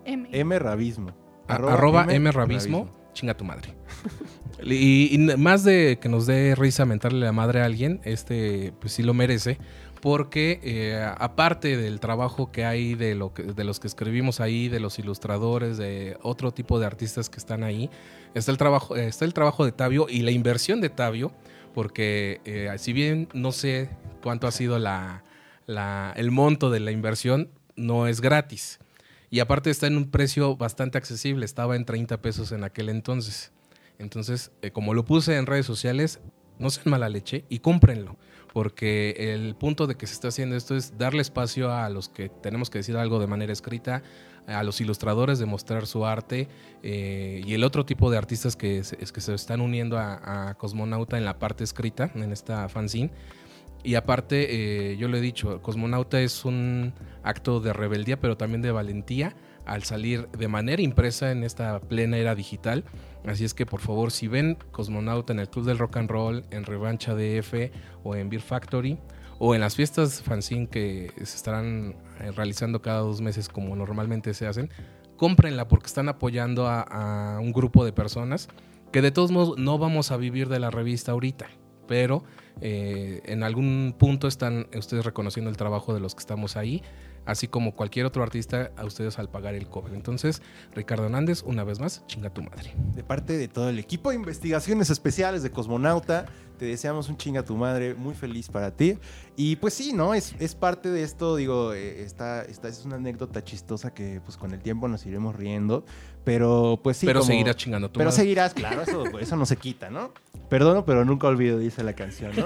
M. M Rabismo. Arroba, M, Rabismo, chinga tu madre. *laughs* y, más de que nos dé risa mentarle la madre a alguien, este pues sí lo merece, porque eh, aparte del trabajo que hay de, lo que, de los que escribimos ahí, de los ilustradores, de otro tipo de artistas que están ahí, está el trabajo, eh, está el trabajo de Tabio y la inversión de Tabio, porque eh, si bien no sé cuánto ha sido la, la- el monto de la inversión, no es gratis. Y aparte está en un precio bastante accesible, estaba en 30 pesos en aquel entonces. Entonces, eh, como lo puse en redes sociales, no sean mala leche y cómprenlo. Porque el punto de que se está haciendo esto es darle espacio a los que tenemos que decir algo de manera escrita, a los ilustradores de mostrar su arte eh, y el otro tipo de artistas que es que se están uniendo a, a Cosmonauta en la parte escrita, en esta fanzine. Y aparte, eh, yo lo he dicho, Cosmonauta es un acto de rebeldía, pero también de valentía al salir de manera impresa en esta plena era digital. Así es que por favor, si ven Cosmonauta en el Club del Rock and Roll, en Revancha DF o en Beer Factory o en las fiestas fanzine que se estarán eh, realizando cada dos meses como normalmente se hacen, cómprenla porque están apoyando a, a un grupo de personas que de todos modos no vamos a vivir de la revista ahorita, pero eh, en algún punto están ustedes reconociendo el trabajo de los que estamos ahí, así como cualquier otro artista a ustedes al pagar el cover. Entonces, Ricardo Hernández, una vez más, chinga tu madre. De parte de todo el equipo de investigaciones especiales de Cosmonauta, te deseamos un chinga tu madre, muy feliz para ti. Y pues sí, ¿no? Es, es parte de esto, digo, eh, esta, esta es una anécdota chistosa que pues con el tiempo nos iremos riendo, pero pues sí. pero como- seguirás chingando tu Pero madre. seguirás, claro, eso, *laughs* eso no se quita, ¿no? Perdono, pero nunca olvido, dice la canción, ¿no?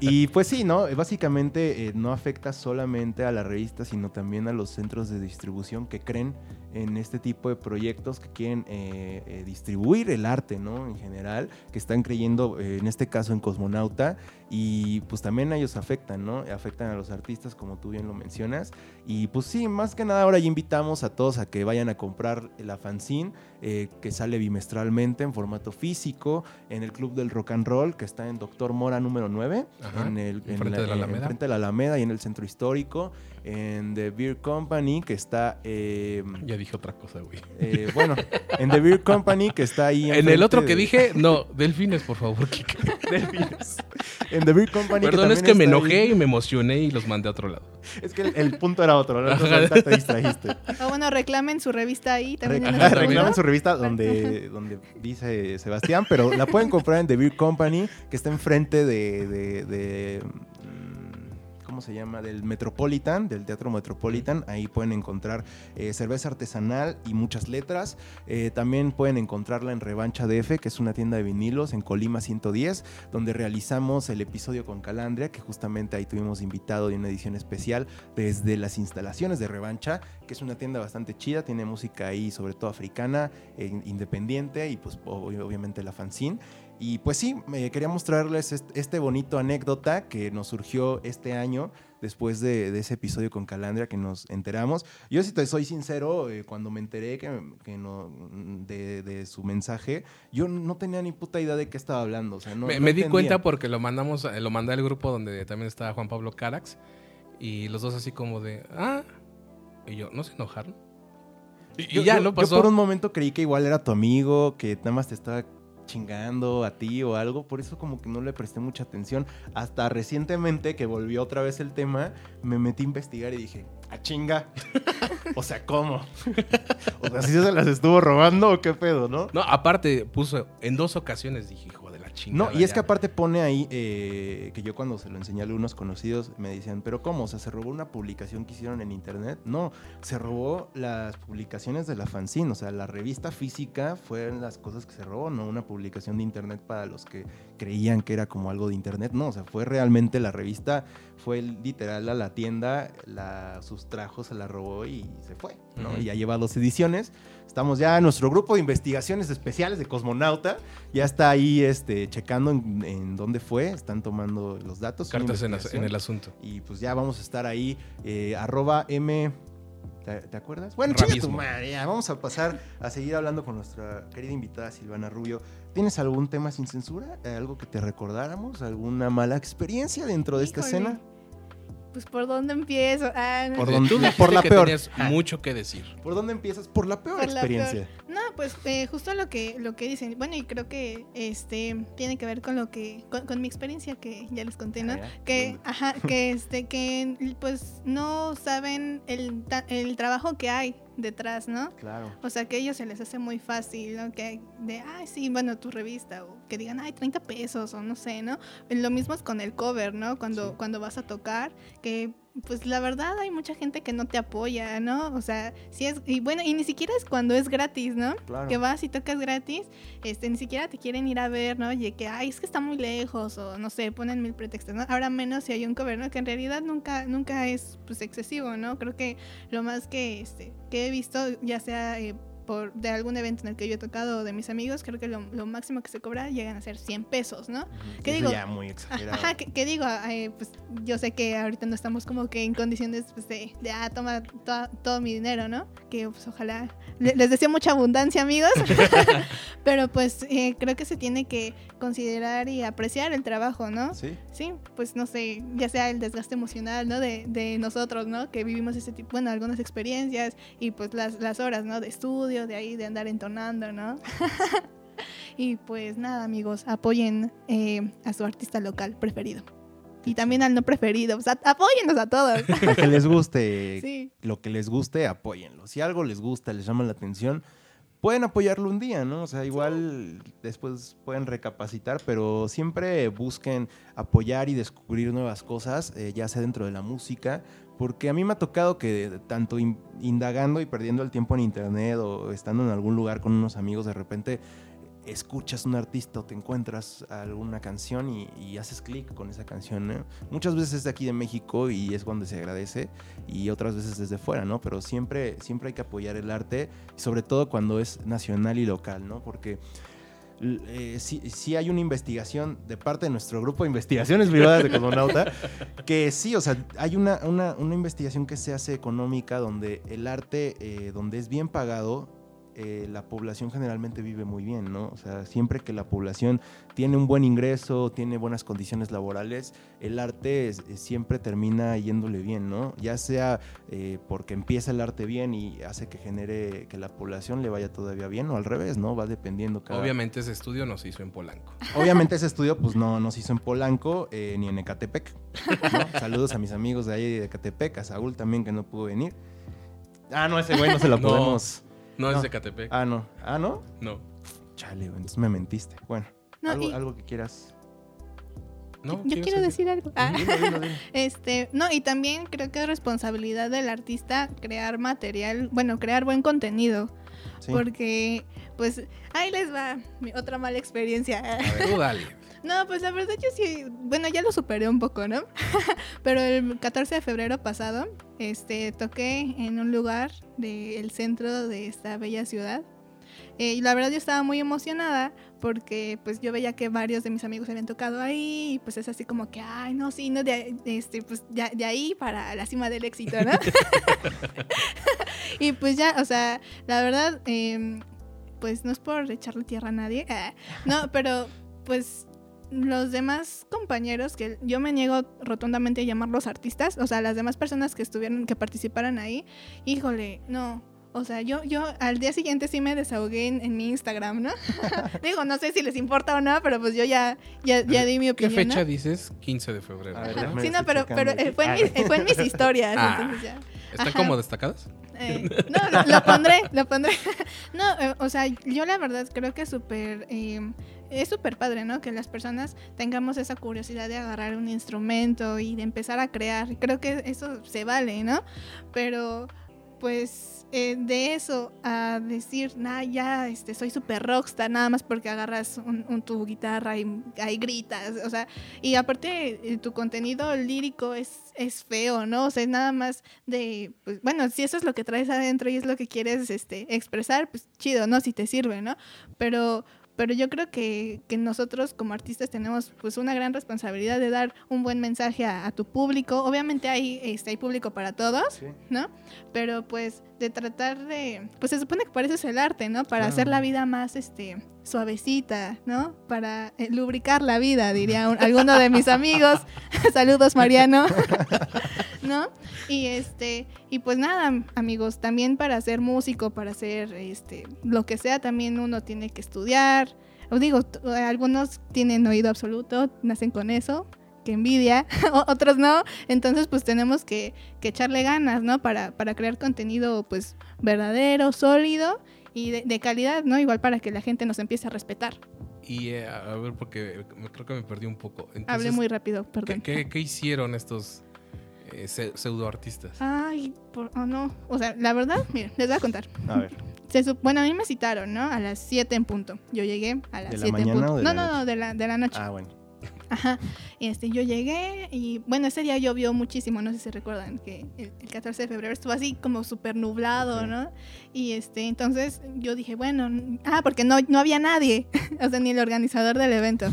Y pues sí, ¿no? Básicamente eh, no afecta solamente a la revista, sino también a los centros de distribución que creen en este tipo de proyectos que quieren eh, eh, distribuir el arte, ¿no? En general, que están creyendo, eh, en este caso, en Cosmonauta. Y pues también a ellos afectan, ¿no? Afectan a los artistas, como tú bien lo mencionas. Y pues sí, más que nada ahora ya invitamos a todos a que vayan a comprar la fanzine eh, que sale bimestralmente en formato físico en el Club del Rock and Roll que está en Doctor Mora número 9 Ajá, en el en enfrente de la Alameda. enfrente de la Alameda y en el centro histórico en The Beer Company que está eh, Ya dije otra cosa, güey. eh, bueno en The Beer Company que está ahí En el enfrente otro que de- dije, no, delfines, por favor. *laughs* Delfines. en The Beer Company Perdón, es que me enojé ahí. y me emocioné y los mandé a otro lado. es que el, el punto era otro te distrajiste O *laughs* bueno, reclamen su revista ahí también. Reclamen su revista donde, *laughs* donde dice Sebastián, pero la pueden comprar en The Beer Company, que está enfrente de. de, de, ¿cómo se llama? Del Metropolitan, del Teatro Metropolitan. Ahí pueden encontrar eh, cerveza artesanal y muchas letras. Eh, también pueden encontrarla en Revancha DF, que es una tienda de vinilos en Colima 110, donde realizamos el episodio con Calandria, que justamente ahí tuvimos invitado de una edición especial desde las instalaciones de Revancha, que es una tienda bastante chida, tiene música ahí sobre todo africana, eh, independiente y pues obviamente la fanzine. Y pues sí, quería mostrarles este bonito anécdota que nos surgió este año después de, ese episodio con Calandria que nos enteramos. Yo si te soy sincero, eh, cuando me enteré que, no, de, su mensaje, yo no tenía ni puta idea de qué estaba hablando. me, di cuenta porque lo mandamos, lo mandé al grupo donde también estaba Juan Pablo Carax y los dos así como de, ah, y yo, ¿no se enojaron? Y, ya, ¿no pasó? Yo por un momento creí que igual era tu amigo, que nada más te estaba chingando a ti o algo, por eso como que no le presté mucha atención. Hasta recientemente que volvió otra vez el tema, me metí a investigar y dije, a chinga. *laughs* o sea, ¿cómo? *laughs* o sea, si se las estuvo robando o qué pedo, ¿no? No, aparte puso en dos ocasiones dije, chingada. No, y es que aparte pone ahí eh, que yo cuando se lo enseñé a algunos conocidos me decían, pero ¿cómo? O sea, ¿se robó una publicación que hicieron en internet? No, se robó las publicaciones de la fanzine, o sea, la revista física fueron las cosas que se robó, no una publicación de internet para los que creían que era como algo de internet, no, o sea, fue realmente la revista, fue literal a la tienda, la sustrajo, se la robó y se fue, ¿no? Y ya lleva dos ediciones. Estamos ya en nuestro grupo de investigaciones especiales de Cosmonauta, ya está ahí este, checando en, dónde fue, están tomando los datos. Cartas en, el asunto. Y pues ya vamos a estar ahí, eh, arroba M ¿Te, acuerdas? Bueno, chinga tu madre, vamos a pasar a seguir hablando con nuestra querida invitada Silvana Rubio. ¿Tienes algún tema sin censura? ¿Algo que te recordáramos? ¿Alguna mala experiencia dentro de esta escena? Pues por dónde empiezo. Ah, por, por la peor. Ah. mucho que decir. ¿Por dónde empiezas? Por la peor experiencia. No, pues eh, justo lo que lo que dicen. Bueno, y creo que este tiene que ver con lo que con, mi experiencia que ya les conté, ¿no? Ah, que ajá, que este que pues no saben el, el trabajo que hay detrás, ¿no? Claro. O sea, que a ellos se les hace muy fácil, ¿no? Que de, ay, sí, bueno, tu revista, o que digan, ay, 30 pesos, o no sé, ¿no? Lo mismo es con el cover, ¿no? Cuando, cuando vas a tocar, que pues la verdad hay mucha gente que no te apoya, ¿no? O sea, si es, y bueno, y ni siquiera es cuando es gratis, ¿no? Claro. Que vas y tocas gratis, este, ni siquiera te quieren ir a ver, ¿no? Y que, ay, es que está muy lejos, o no sé, ponen mil pretextos, ¿no? Ahora menos si hay un cover, ¿no? Que en realidad nunca, nunca es, pues, excesivo, ¿no? Creo que lo más que, este, que he visto, ya sea... Eh, por, de algún evento en el que yo he tocado de mis amigos, creo que lo, máximo que se cobra llegan a ser 100 pesos, ¿no? ¿Qué digo? Ya muy exagerado. Ajá, ¿qué, digo? pues yo sé que ahorita no estamos como que en condiciones pues, de, de, ah, toma todo mi dinero, ¿no? Que pues ojalá, les deseo mucha abundancia, amigos, *laughs* pero pues eh, creo que se tiene que considerar y apreciar el trabajo, ¿no? Sí. Sí, pues no sé, ya sea el desgaste emocional, ¿no? De, de nosotros, ¿no? Que vivimos ese tipo, bueno, algunas experiencias y pues las, las horas, ¿no? De estudio de ahí, de andar entonando, ¿no? *laughs* y pues nada, amigos, apoyen eh, a su artista local preferido. Y también al no preferido. O sea, apóyennos a todos. *laughs* Lo que les guste, *laughs* lo que les guste, apóyenlo. Si algo les gusta, les llama la atención, pueden apoyarlo un día, ¿no? O sea, igual después pueden recapacitar, pero siempre busquen apoyar y descubrir nuevas cosas, eh, ya sea dentro de la música, porque a mí me ha tocado que tanto indagando y perdiendo el tiempo en internet o estando en algún lugar con unos amigos, de repente escuchas un artista o te encuentras alguna canción y, haces clic con esa canción. Muchas veces es de aquí de México y es cuando se agradece y otras veces desde fuera, ¿no? Pero siempre, siempre hay que apoyar el arte, sobre todo cuando es nacional y local, ¿no? Porque eh, sí, hay una investigación de parte de nuestro grupo de investigaciones privadas de Cosmonauta, *laughs* que sí, o sea, hay una, una, investigación que se hace económica donde el arte, eh, donde es bien pagado, eh, la población generalmente vive muy bien, ¿no? O sea, siempre que la población tiene un buen ingreso, tiene buenas condiciones laborales, el arte siempre termina yéndole bien, ¿no? Ya sea eh, porque empieza el arte bien y hace que genere que la población le vaya todavía bien o al revés, ¿no? Va dependiendo cada... Obviamente ese estudio no se hizo en Polanco. Obviamente ese estudio pues no, no se hizo en Polanco eh, ni en Ecatepec. Saludos a mis amigos de ahí de Ecatepec, a Saúl también que no pudo venir. Ah, no, ese güey no se lo podemos... No, es de Catepec. Ah, no. Ah, ¿no? No. Chale, entonces me mentiste. Bueno, algo, que quieras. No, yo ¿qué quiero decir algo. Ah. Dilo, dilo, dilo. *laughs* Este, no, y también creo que es responsabilidad del artista crear material, bueno, crear buen contenido, Sí. porque pues ahí les va mi otra mala experiencia. A ver, tú dale. *laughs* No, pues la verdad yo sí, bueno, ya lo superé un poco, ¿no? *laughs* Pero el 14 de febrero pasado, este, toqué en un lugar del centro de esta bella ciudad. Eh, y la verdad yo estaba muy emocionada porque pues yo veía que varios de mis amigos habían tocado ahí y pues es así como que, ay, no, sí, no, de, de este, pues ya, de ahí para la cima del éxito, ¿no? *laughs* *laughs* y pues ya, o sea, la verdad, em, pues no es por echarle tierra a nadie, ah, no, pero pues los demás compañeros, que yo me niego rotundamente a llamarlos artistas, o sea, las demás personas que estuvieron, que participaran ahí, híjole, no. O sea, yo, yo al día siguiente sí me desahogué en, en mi Instagram, ¿no? *laughs* Digo, no sé si les importa o no, pero pues yo ya, ya, ya di mi ¿Qué opinión. fecha ¿no? dices? 15 de febrero. Ver, Sí, no, pero, pero eh, fue, en mis, eh, fue en mis *laughs* historias, Ah. entonces ya. ¿Están Ajá. como destacadas? Eh, *laughs* no, lo, lo pondré, lo pondré. No, eh, o sea, yo la verdad creo que súper, eh, es súper padre, ¿no? Que las personas tengamos esa curiosidad de agarrar un instrumento y de empezar a crear. Creo que eso se vale, ¿no? Pero, pues, eh, de eso a decir, nah, ya, este, soy súper rockstar, nada más porque agarras un, tu guitarra y ahí gritas, o sea, y aparte eh, tu contenido lírico es, es feo, ¿no? O sea, es nada más de, pues, bueno, si eso es lo que traes adentro y es lo que quieres este, expresar, pues chido, ¿no? Si te sirve, ¿no? Pero, pero yo creo que, que nosotros como artistas tenemos pues una gran responsabilidad de dar un buen mensaje a, a tu público. Obviamente hay, este, hay público para todos, Sí. ¿no? Pero pues de tratar de, pues se supone que para eso es el arte, ¿no? Para Claro. hacer la vida más, este, suavecita, ¿no? Para eh, lubricar la vida, diría un- alguno de mis amigos. *laughs* Saludos, Mariano. *laughs* ¿No? Y este, y pues nada, amigos, también para ser músico, para hacer este, lo que sea, también uno tiene que estudiar. Os digo, t- algunos tienen oído absoluto, nacen con eso, que envidia, *laughs* otros no. Entonces, pues tenemos que, que echarle ganas, ¿no? Para, para crear contenido, pues, verdadero, sólido y de, de calidad, ¿no? Igual para que la gente nos empiece a respetar. Y eh, a ver, porque me- creo que me perdí un poco. Hablé Entonces, muy rápido, ¿qué, perdón. qué, qué hicieron estos eh, se- pseudoartistas? Ay, por, oh no. O sea, la verdad, *laughs* miren, les voy a contar. A ver. Se bueno, a mí me citaron, ¿no? A las 7 en punto. Yo llegué a las ¿De la 7 en mañana punto. o de no, la no, noche? no, de la, de la noche. Ah, bueno. Ajá. Este, yo llegué y bueno, ese día llovió muchísimo, no sé si recuerdan que el, el 14 de febrero estuvo así como súper nublado, Ok. ¿no? Y este, entonces yo dije, bueno, ah, porque no, no había nadie, *laughs* o sea, ni el organizador del evento.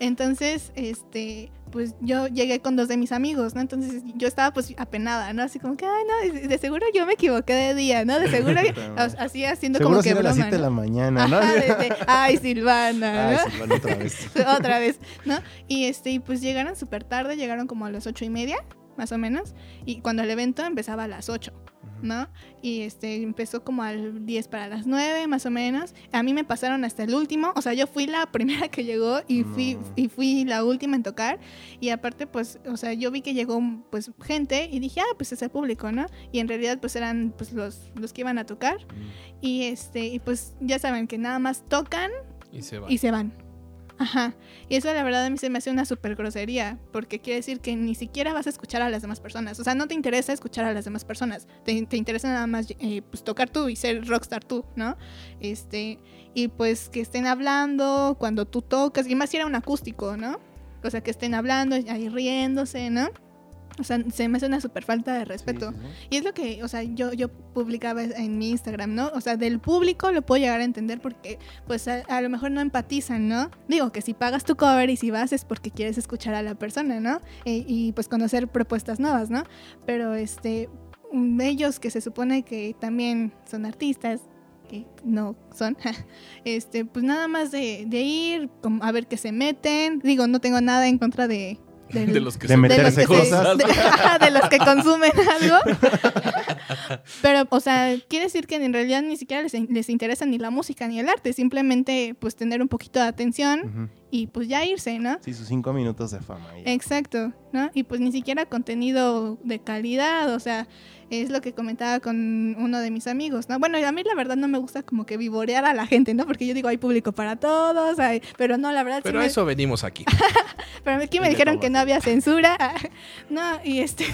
Entonces, este, pues yo llegué con dos de mis amigos, ¿no? Entonces yo estaba pues apenada, ¿no? Así como que, ay, no, de, seguro yo me equivoqué de día, ¿no? De seguro, *laughs* así haciendo Seguro como que era a las broma, 7 de la mañana, ¿no? Ajá, *laughs* ay, Silvana, ¿no? Ay, Silvana, otra vez. *laughs* otra vez, ¿no? Y este, y pues llegaron súper tarde, llegaron como a las ocho y media, más o menos, y cuando el evento empezaba a las 8, ¿no? Y este, empezó como al 10 para las 9, más o menos. A mí me pasaron hasta el último, o sea, yo fui la *laughs* primera que llegó y fui, No. y fui la última en tocar. Y aparte, pues, o sea, yo vi que llegó pues gente y dije, ah, pues es el público, ¿no? Y en realidad, pues eran pues los, los que iban a tocar. Y este, y pues ya saben que nada más tocan Y se va. y se van. Ajá. Y eso la verdad a mí se me hace una súper grosería, porque quiere decir que ni siquiera vas a escuchar a las demás personas. O sea, no te interesa escuchar a las demás personas. Te, te interesa nada más eh, pues, tocar tú y ser rockstar tú, ¿no? Este, y pues que estén hablando cuando tú tocas, y más si era un acústico, ¿no? O sea, que estén hablando, ahí riéndose, ¿no? O sea, se me hace una súper falta de respeto. Sí, sí. Y es lo que, o sea, yo, yo publicaba en mi Instagram, ¿no? O sea, del público lo puedo llegar a entender porque, pues, a, a lo mejor no empatizan, ¿no? Digo que si pagas tu cover y si vas es porque quieres escuchar a la persona, ¿no? E- y pues conocer propuestas nuevas, ¿no? Pero, este, ellos que se supone que también son artistas, que no son, *laughs* este, pues nada más de, de ir a ver qué se meten. Digo, no tengo nada en contra de... del- de los que De de los que meten se- cosas. de, de los que consumen algo. *laughs* Pero, o sea, quiere decir que en realidad ni siquiera les, les interesa ni la música ni el arte, simplemente pues tener un poquito de atención y pues ya irse, ¿no? Sí, sus cinco minutos de fama. ya. Exacto, ¿no? Y pues ni siquiera contenido de calidad, o sea, es lo que comentaba con uno de mis amigos, ¿no? Bueno, a mí la verdad no me gusta como que vivorear a la gente, ¿no? Porque yo digo, hay público para todos, hay- pero no, la verdad sí Pero me- a eso venimos aquí. *laughs* pero aquí me dijeron que no había censura. *laughs* no, y este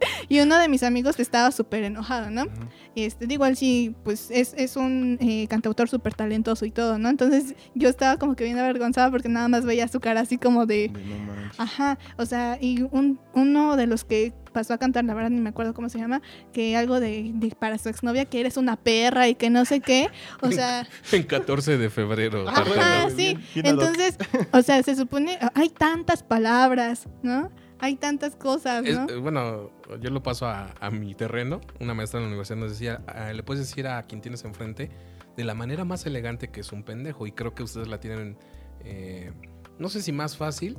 *laughs* y uno de mis amigos estaba súper enojado, ¿no? Ujú. Y este, digo, él sí, pues es, es un eh, cantautor súper talentoso y todo, ¿no? Entonces yo estaba como que bien avergonzada porque nada más veía su cara así como de... No. Ajá, o sea, y un, uno de los que pasó a cantar, la verdad ni me acuerdo cómo se llama, que algo de, de para su exnovia que eres una perra y que no sé qué, o sea, *laughs* en 14 de febrero. Ajá, sí, entonces, o sea, se supone, hay tantas palabras, ¿no? Hay tantas cosas, ¿no? eh, bueno, yo lo paso a, a mi terreno. Una maestra en la universidad nos decía, ah, le puedes decir a quien tienes enfrente de la manera más elegante que es un pendejo. Y creo que ustedes la tienen, eh, no sé si más fácil,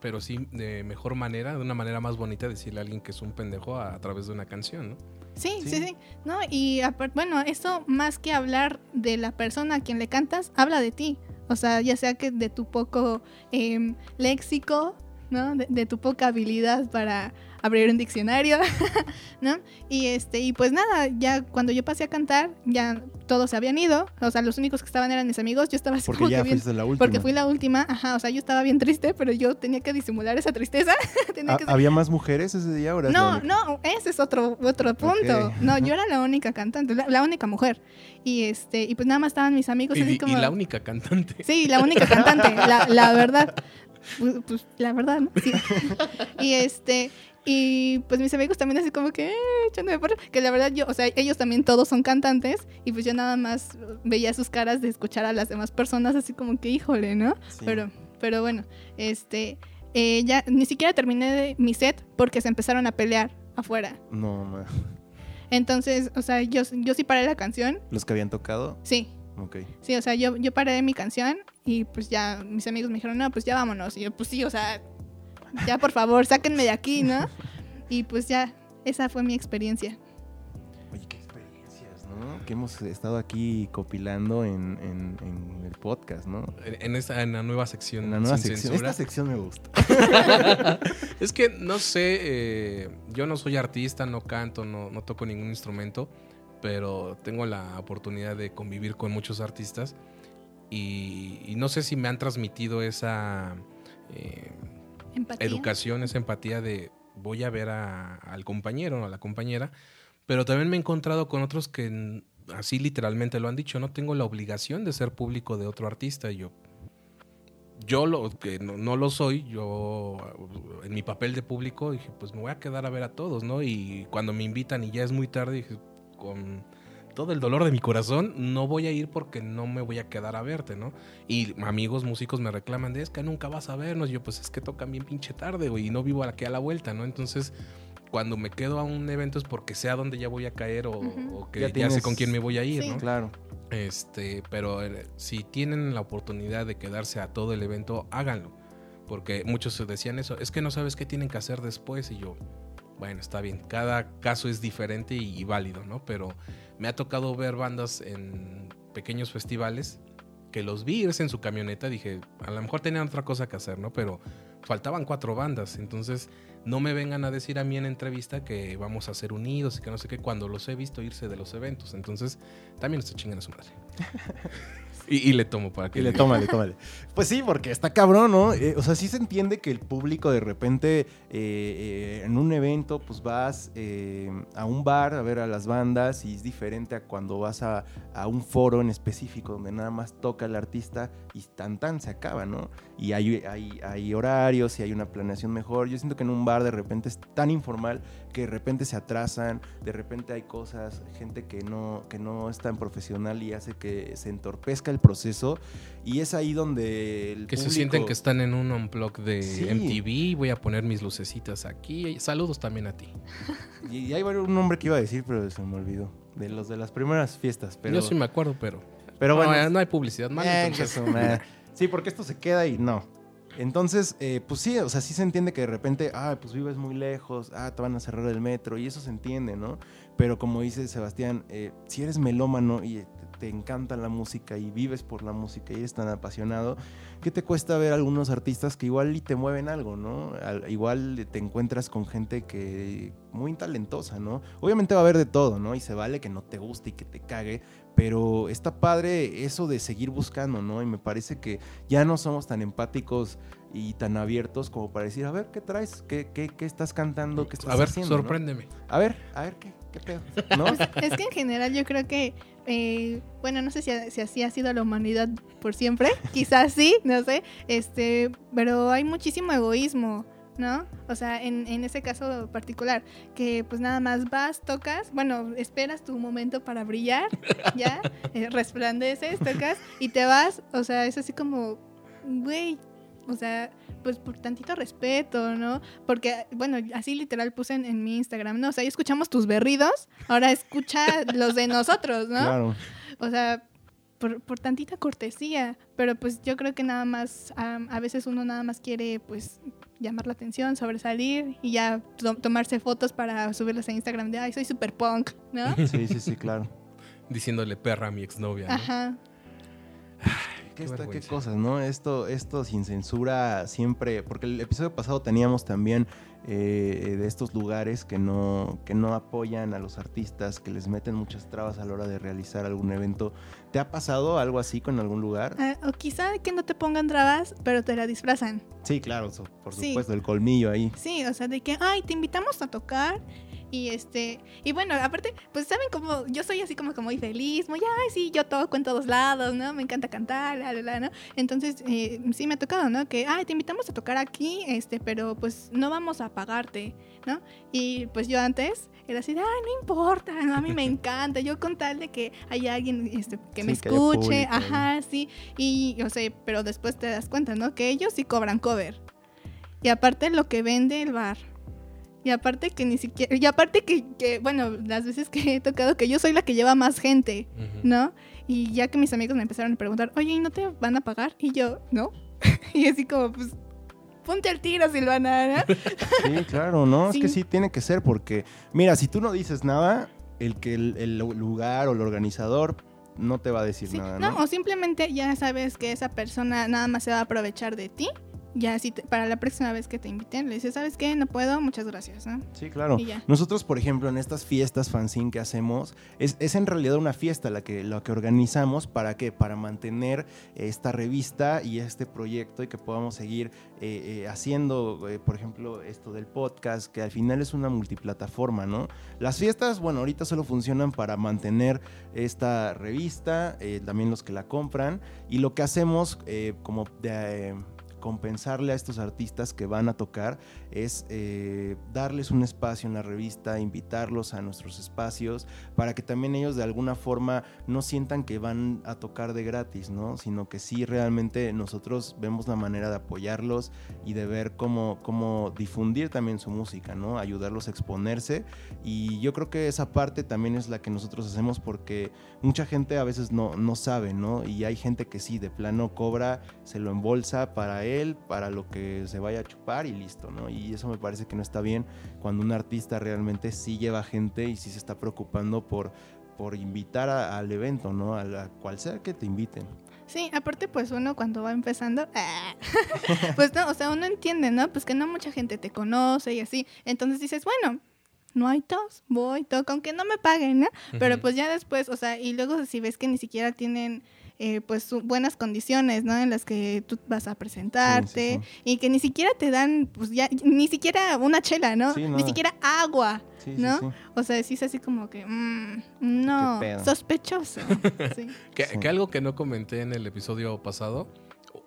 pero sí de mejor manera, de una manera más bonita decirle a alguien que es un pendejo a, a través de una canción, ¿no? Sí, Sí. sí, sí. No, y bueno, eso más que hablar de la persona a quien le cantas, habla de ti. O sea, ya sea que de tu poco em, léxico, ¿no? De, de tu poca habilidad para abrir un diccionario, *laughs* ¿no? Y este, y pues nada, ya cuando yo pasé a cantar, ya todos se habían ido. O sea, los únicos que estaban eran mis amigos. Yo estaba así Porque como ya que bien. la última. Porque fui la última, ajá, o sea, yo estaba bien triste, pero yo tenía que disimular esa tristeza. *laughs* tenía Ah, que ¿Había más mujeres ese día? no, no, ese es otro, otro punto. No, yo era la única cantante, la, la única mujer. Y este, y pues nada más estaban mis amigos Y, así y como. la única cantante. Sí, la única cantante, la, la verdad. Pues, pues, la verdad, ¿no? Sí. *laughs* Y este, y pues mis amigos también así como que, eh, echándome porra, que la verdad yo, o sea, ellos también todos son cantantes y pues yo nada más veía sus caras de escuchar a las demás personas así como que, híjole, ¿no? Sí. Pero, pero bueno, este, eh, ya ni siquiera terminé de mi set porque se empezaron a pelear afuera. No, ma. Entonces, o sea, yo, yo sí paré la canción, ¿Los que habían tocado? sí, Ok. Sí, o sea, yo, yo paré mi canción y pues ya mis amigos me dijeron, no, pues ya vámonos. Y yo, pues sí, o sea, ya por favor, sáquenme de aquí, ¿no? *laughs* Y pues ya, esa fue mi experiencia. Oye, qué experiencias, ¿no? Que hemos estado aquí copilando en, en- en el podcast, ¿no? En, en esta en la nueva sección. En la nueva sección. censura. Esta sección me gusta. *laughs* Es que no sé, eh, yo no soy artista, no canto, no, no toco ningún instrumento, pero tengo la oportunidad de convivir con muchos artistas y, y no sé si me han transmitido esa eh, educación, esa empatía de voy a ver a- al compañero o a la compañera, pero también me he encontrado con otros que así literalmente lo han dicho, no tengo la obligación de ser público de otro artista y yo yo lo que no, no lo soy, yo en mi papel de público dije, pues me voy a quedar a ver a todos, ¿no? Y cuando me invitan y ya es muy tarde, dije, con todo el dolor de mi corazón, no voy a ir porque no me voy a quedar a verte, ¿no? Y amigos músicos me reclaman de, es que nunca vas a vernos. Y yo, pues es que tocan bien pinche tarde, güey, y no vivo aquí a la vuelta, ¿no? Entonces, cuando me quedo a un evento es porque sé a dónde ya voy a caer o, o que Ya sé con quién me voy a ir, Sí. ¿no? Claro. Este, pero eh, si tienen la oportunidad de quedarse a todo el evento, háganlo. Porque muchos se decían eso, es que no sabes qué tienen que hacer después. Y yo, bueno, está bien, cada caso es diferente y, y válido, ¿no? Pero me ha tocado ver bandas en pequeños festivales que los vi irse en su camioneta. Dije, a lo mejor tenían otra cosa que hacer, ¿no? Pero faltaban cuatro bandas. Entonces, no me vengan a decir a mí en entrevista que vamos a ser unidos y que no sé qué, cuando los he visto irse de los eventos. Entonces, también estoy chingando a su madre. *laughs* y, y le tomo para que Y le tómale, tómale. *laughs* Pues sí, porque está cabrón, ¿no? Eh, o sea, sí se entiende que el público de repente eh, eh, en un evento, pues vas a un bar a ver a las bandas y es diferente a cuando vas a, a un foro en específico donde nada más toca el artista y tan tan se acaba, ¿no? Y hay, hay, hay horarios y hay una planeación mejor. Yo siento que en un bar de repente es tan informal que de repente se atrasan, de repente hay cosas, gente que no, que no es tan profesional y hace que se entorpezca el proceso. Y es ahí donde el Que se público- sienten que están en un unplug de Sí. MTV. Voy a poner mis lucecitas aquí. Saludos también a ti. *laughs* Y, y hay un nombre que iba a decir, pero se me olvidó. De los de las primeras fiestas. Pero, Yo sí me acuerdo, pero, pero no, bueno. eh, no hay publicidad. mano, Eh, entonces- *laughs* sí, porque esto se queda y no. Entonces, eh, pues sí, o sea, sí se entiende que de repente, ah, pues vives muy lejos, ah, te van a cerrar el metro, y eso se entiende, ¿no? Pero como dice Sebastián, eh, si eres melómano y te, encanta la música y vives por la música y eres tan apasionado, ¿qué te cuesta ver algunos artistas que igual y te mueven algo, ¿no? igual te encuentras con gente que muy talentosa, ¿no? Obviamente va a haber de todo, ¿no? Y se vale que no te guste y que te cague, pero está padre eso de seguir buscando, ¿no? Y me parece que ya no somos tan empáticos y tan abiertos como para decir, a ver, ¿qué traes? ¿Qué, qué, qué estás cantando? ¿Qué estás a ver, haciendo? sorpréndeme. A ver, a ver, ¿qué, qué pedo? ¿No? Pues, *laughs* es que en general yo creo que, eh, bueno, no sé si, si, así ha sido la humanidad por siempre, *laughs* quizás sí, no sé, este, pero hay muchísimo egoísmo. ¿no? O sea, en, en, ese caso particular, que pues nada más vas, tocas, bueno, esperas tu momento para brillar, ya, *laughs* eh, resplandeces, tocas y te vas, o sea, es así como, güey, o sea, pues por tantito respeto, ¿no? Porque, bueno, así literal puse en, mi Instagram, ¿no? O sea, ahí escuchamos tus berridos, ahora escucha *laughs* los de nosotros, ¿no? Claro. O sea, por, por, tantita cortesía, pero pues yo creo que nada más, a veces uno nada más quiere pues llamar la atención, sobresalir y ya tomarse fotos para subirlas a Instagram de, ay, soy super punk, ¿no? Sí, sí, sí, claro. *laughs* Diciéndole perra a mi exnovia. ¿no? Ajá. Qué, qué cosas, ¿no? Esto, esto sin censura siempre, porque el episodio pasado teníamos también eh, de estos lugares que no, que no apoyan a los artistas, que les meten muchas trabas a la hora de realizar algún evento. ¿Te ha pasado algo así con algún lugar? Ah, o quizá que no te pongan trabas, pero te la disfrazan. Sí, claro, por supuesto, el colmillo ahí. Sí, o sea, de que, ay, te invitamos a tocar y este, y bueno, aparte, pues saben como, yo soy así como, como muy feliz, muy, ay, sí, yo toco en todos lados, ¿no? Me encanta cantar, la, la, la, ¿no? Entonces, eh, sí me ha tocado, ¿no? Que, ay, te invitamos a tocar aquí, este, pero pues no vamos a pagarte, ¿no? Y pues yo antes era así, ay, no importa, ¿no? A mí me *laughs* encanta, yo con tal de que haya alguien este, que me escuche, ajá, sí, y, o sea, pero después te das cuenta, ¿no? Que ellos sí cobran cover. Y aparte lo que vende el bar y aparte que ni siquiera, y aparte que, que, bueno, las veces que he tocado que yo soy la que lleva más gente, ¿no? Y ya que mis amigos me empezaron a preguntar, oye, ¿y no te van a pagar? Y yo, ¿no? *laughs* y así como, pues, ponte al tiro, Silvana. *laughs* sí, claro, ¿no? Es que sí tiene que ser porque, mira, si tú no dices nada, el que el, lugar o el organizador no te va a decir nada, ¿no? No, o simplemente ya sabes que esa persona nada más se va a aprovechar de ti ya si para la próxima vez que te inviten, le dices, ¿sabes qué? No puedo, muchas gracias. Sí, claro. Nosotros, por ejemplo, en estas fiestas fanzine que hacemos, es, es, en realidad una fiesta la que, la que organizamos para qué? Para mantener esta revista y este proyecto y que podamos seguir eh, eh, haciendo, eh, por ejemplo, esto del podcast, que al final es una multiplataforma, ¿no? Las fiestas, bueno, ahorita solo funcionan para mantener esta revista, también los que la compran, y lo que hacemos como de compensarle a estos artistas que van a tocar es eh, darles un espacio en la revista, invitarlos a nuestros espacios para que también ellos de alguna forma no sientan que van a tocar de gratis, ¿no? Sino que sí realmente nosotros vemos la manera de apoyarlos y de ver cómo, cómo difundir también su música, ¿no? Ayudarlos a exponerse y yo creo que esa parte también es la que nosotros hacemos porque mucha gente a veces no, no sabe, ¿no? Y hay gente que sí, de plano cobra, se lo embolsa para él para lo que se vaya a chupar y listo, ¿no? Y eso me parece que no está bien cuando un artista realmente sí lleva gente y sí se está preocupando por, por invitar al evento, ¿no? A la cual sea que te inviten. Sí, aparte pues uno cuando va empezando, *laughs* pues no, o sea, uno entiende, ¿no? Pues que no mucha gente te conoce y así. Entonces dices, bueno, no hay tos, voy, toco, aunque no me paguen, ¿no? Pero pues ya después, o sea, y luego si ves que ni siquiera tienen eh, pues buenas condiciones, ¿no? En las que tú vas a presentarte y que ni siquiera te dan, pues ya, ni siquiera una chela, ¿no? Ni siquiera agua, ¿no? O sea, sí es así como que, mm, no, sospechoso. *laughs* que, algo que no comenté en el episodio pasado,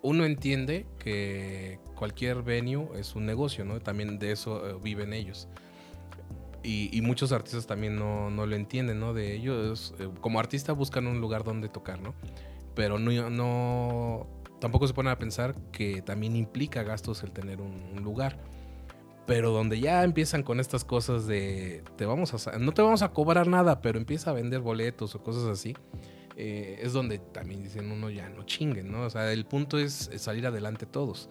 uno entiende que cualquier venue es un negocio, ¿no? También de eso eh, viven ellos. Y, muchos artistas también no, no, lo entienden, ¿no? De ellos, eh, como artista buscan un lugar donde tocar, ¿no? Pero no, no tampoco se ponen a pensar que también implica gastos el tener un, lugar. Pero donde ya empiezan con estas cosas de te vamos a no te vamos a cobrar nada, pero empieza a vender boletos o cosas así, eh, es donde también dicen uno ya no chinguen, ¿no? O sea, el punto es salir adelante todos.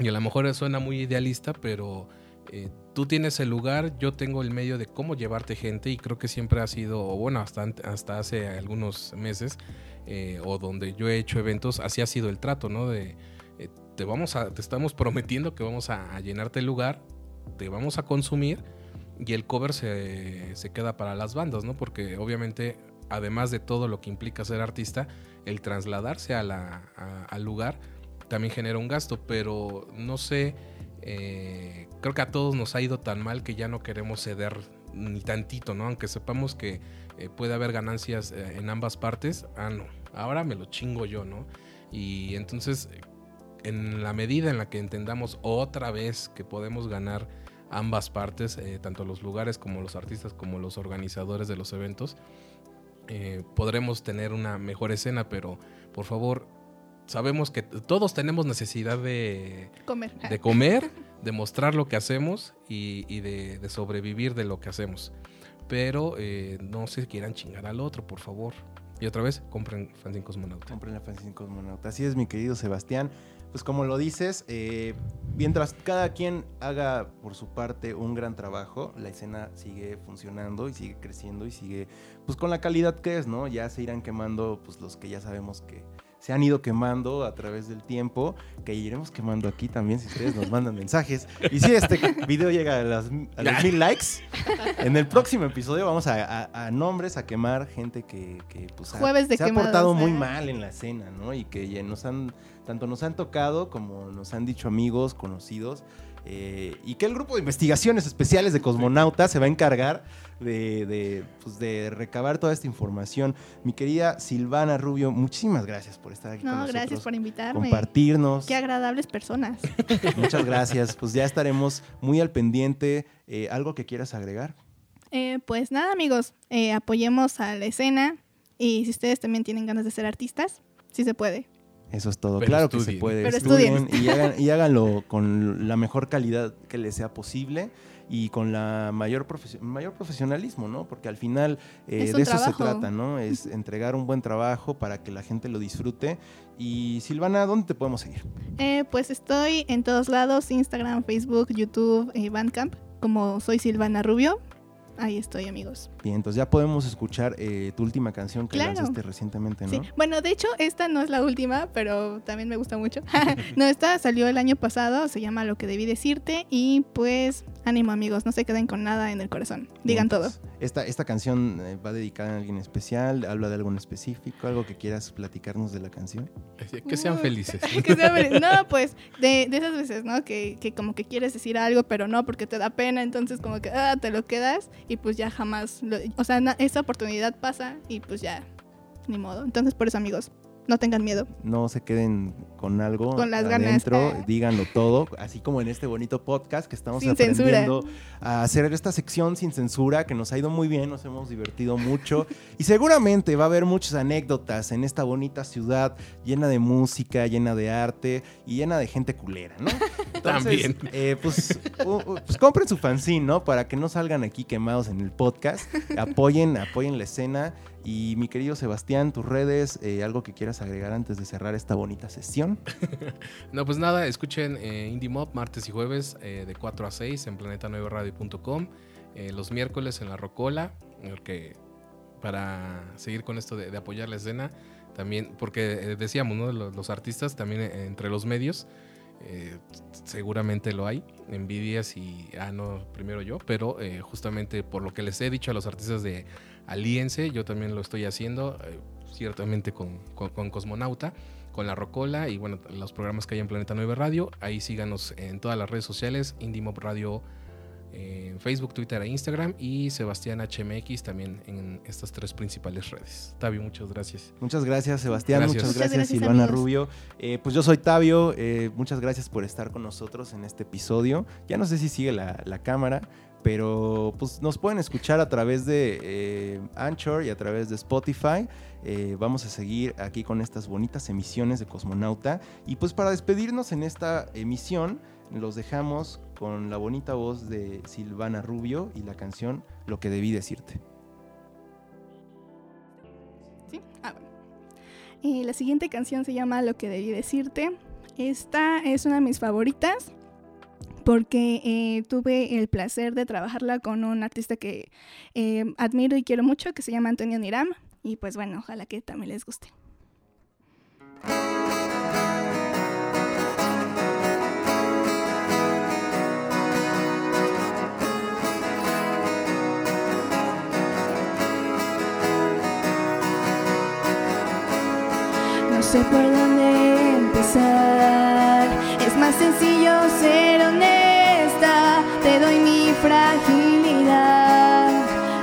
Y a lo mejor suena muy idealista, pero eh, tú tienes el lugar, yo tengo el medio de cómo llevarte gente y creo que siempre ha sido, bueno, hasta, hasta hace algunos meses, eh, o donde yo he hecho eventos, así ha sido el trato, ¿no? De, eh, te, vamos a, te estamos prometiendo que vamos a, llenarte el lugar, te vamos a consumir y el cover se, se queda para las bandas, ¿no? Porque obviamente, además de todo lo que implica ser artista, el trasladarse a al lugar también genera un gasto, pero no sé eh, creo que a todos nos ha ido tan mal que ya no queremos ceder ni tantito, ¿no? Aunque sepamos que eh, puede haber ganancias eh, en ambas partes, ah, no, ahora me lo chingo yo, ¿no? Y entonces, en la medida en la que entendamos otra vez que podemos ganar ambas partes, tanto los lugares como los artistas, como los organizadores de los eventos, podremos tener una mejor escena, pero por favor, sabemos que todos tenemos necesidad de comer, de, comer, *laughs* de mostrar lo que hacemos y, de, sobrevivir de lo que hacemos. Pero eh, no se quieran chingar al otro, por favor. Y otra vez, compren Fanzine Cosmonauta. Compren la Fanzine Cosmonauta. Así es, mi querido Sebastián. Pues como lo dices, eh, mientras cada quien haga por su parte un gran trabajo, la escena sigue funcionando y sigue creciendo y sigue pues con la calidad que es, ¿no? Ya se irán quemando pues los que ya sabemos que, se han ido quemando a través del tiempo, que iremos quemando aquí también si ustedes nos mandan mensajes. Y si este video llega a, las, los mil likes, en el próximo episodio vamos a, nombres, a quemar gente que, pues, se ha portado muy ¿eh? mal en la escena, ¿no? Y que ya nos han, tanto nos han tocado como nos han dicho amigos, conocidos. Eh, y que el grupo de investigaciones especiales de Cosmonauta se va a encargar de, pues, de, recabar toda esta información. Mi querida Silvana Rubio, muchísimas gracias por estar aquí. No, gracias por invitarme. Compartirnos. Qué agradables personas. *laughs* Muchas gracias. Pues ya estaremos muy al pendiente. Eh, ¿Algo que quieras agregar? Eh, pues nada, amigos, eh, apoyemos a la escena y si ustedes también tienen ganas de ser artistas, sí se puede. Eso es todo. claro que se puede. Pero estudien, Y, y háganlo con la mejor calidad que les sea posible y con la mayor, mayor profesionalismo, ¿no? Porque al final eh, de eso se trata, ¿no? Es entregar un buen trabajo para que la gente lo disfrute. Y Silvana, ¿dónde te podemos seguir? Eh, pues estoy en todos lados, Instagram, Facebook, YouTube, eh, Bandcamp, como soy Silvana Rubio. Ahí estoy, amigos. Bien, entonces ya podemos escuchar eh, tu última canción que lanzaste recientemente, ¿no? Sí. Bueno, de hecho, esta no es la última, pero también me gusta mucho. *laughs* no, esta salió el año pasado, se llama Lo que debí decirte y pues ánimo, amigos, no se queden con nada en el corazón. Digan todo. Esta, esta canción eh, va dedicada a alguien especial, habla de algo en específico, algo que quieras platicarnos de la canción. *laughs* Que sean felices. No, *laughs* pues de, esas veces, ¿no? Que, que, como que quieres decir algo, pero no porque te da pena, entonces como que ah, te lo quedas y pues ya jamás, o sea, esa oportunidad pasa y pues ya, ni modo. Entonces por eso amigos, no tengan miedo. No se queden con algo con las adentro, ganas. díganlo todo, así como en este bonito podcast que estamos aprendiendo a hacer esta sección sin censura, que nos ha ido muy bien, nos hemos divertido mucho *laughs* y seguramente va a haber muchas anécdotas en esta bonita ciudad llena de música, llena de arte y llena de gente culera, ¿no? *laughs* También. Eh, pues, pues compren su fanzine, ¿no? Para que no salgan aquí quemados en el podcast. *laughs* Apoyen, apoyen la escena. Y mi querido Sebastián, tus redes, eh, algo que quieras agregar antes de cerrar esta bonita sesión. *laughs* no, pues nada, escuchen eh, Indie Mob martes y jueves eh, de 4 a 6 en planeta9radio.com, eh, los miércoles en La Rocola, porque para seguir con esto de, apoyar la escena, también, porque decíamos, ¿no? Los artistas también entre los medios. seguramente lo hay, envidias y, ah, no, primero yo, pero justamente por lo que les he dicho a los artistas de Aliense, yo también lo estoy haciendo, eh, ciertamente con, Cosmonauta, con La Rocola y bueno, los programas que hay en Planeta 9 Radio. Ahí síganos en todas las redes sociales, Indimob Radio en Facebook, Twitter e Instagram y Sebastián HMX también en estas tres principales redes. Tabio, muchas gracias. Muchas gracias Sebastián, muchas gracias, Silvana Rubio. Eh, pues yo soy Tabio, eh, muchas gracias por estar con nosotros en este episodio. Ya no sé si sigue la, la cámara, pero pues nos pueden escuchar a través de eh, Anchor y a través de Spotify. Eh, vamos a seguir aquí con estas bonitas emisiones de Cosmonauta. Y pues para despedirnos en esta emisión, los dejamos con la bonita voz de Silvana Rubio y la canción Lo que debí decirte. Sí, ah, bueno. la siguiente canción se llama Lo que debí decirte. Esta es una de mis favoritas porque eh, tuve el placer de trabajarla con un artista que eh, admiro y quiero mucho, que se llama Antonio Niram. Y pues bueno, ojalá que también les guste. No sé por dónde empezar. Es más sencillo ser honesta. Fragilidad.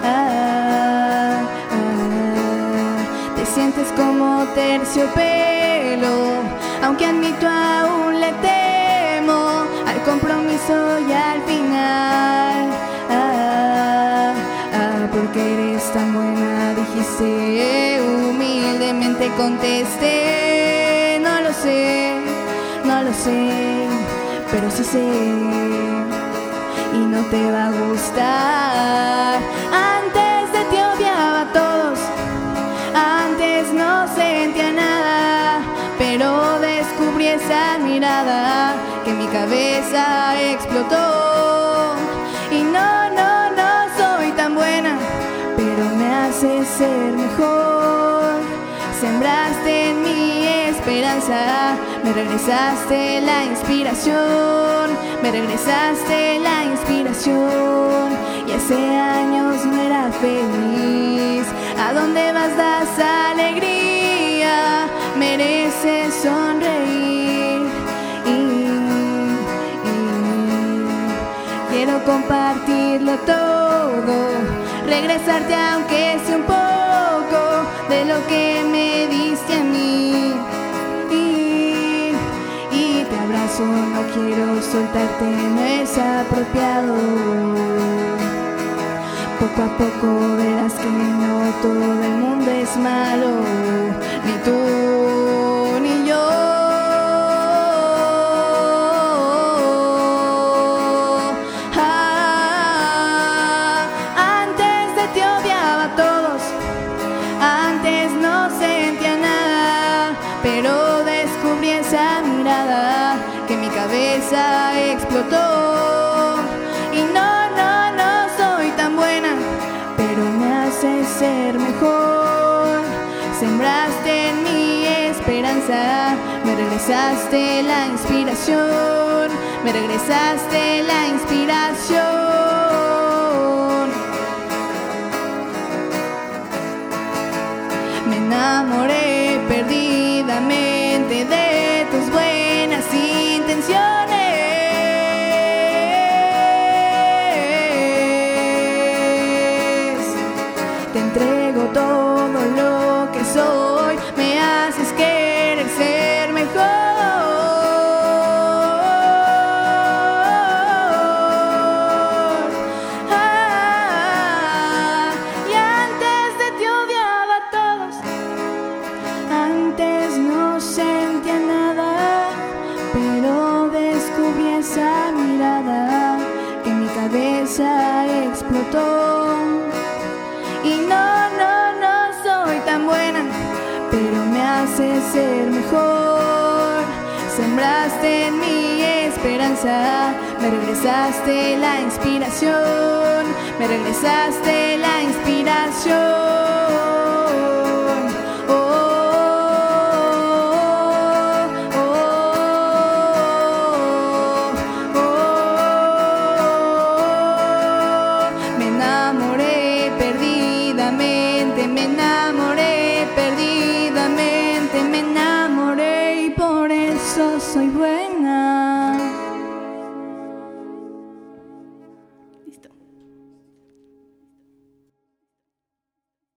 Ah, ah. Te sientes como terciopelo. Aunque admito aún le temo al compromiso y al final. Ah, ah, porque eres tan buena, dijiste humildemente contesté. No lo sé, no lo sé, pero sí sé. No te va a gustar. Antes de ti odiaba a todos, antes no sentía nada, pero descubrí esa mirada que mi cabeza explotó. Y no, no, no soy tan buena, pero me hace ser mejor. Sembraste en mi esperanza, me regresaste la inspiración, me regresaste la inspiración. Y hace años no era feliz. ¿A dónde vas? Das alegría, mereces sonreír. Y, y quiero compartirlo todo, regresarte aunque sea un poco de lo que me diste a mí. Abrazo, no quiero soltarte, no es apropiado. Poco a poco verás que no todo el mundo es malo, ni tú ser mejor. Sembraste en mi esperanza, me regresaste la inspiración, me regresaste la inspiración. Me enamoré perdidamente En mi esperanza, me regresaste la inspiración, me regresaste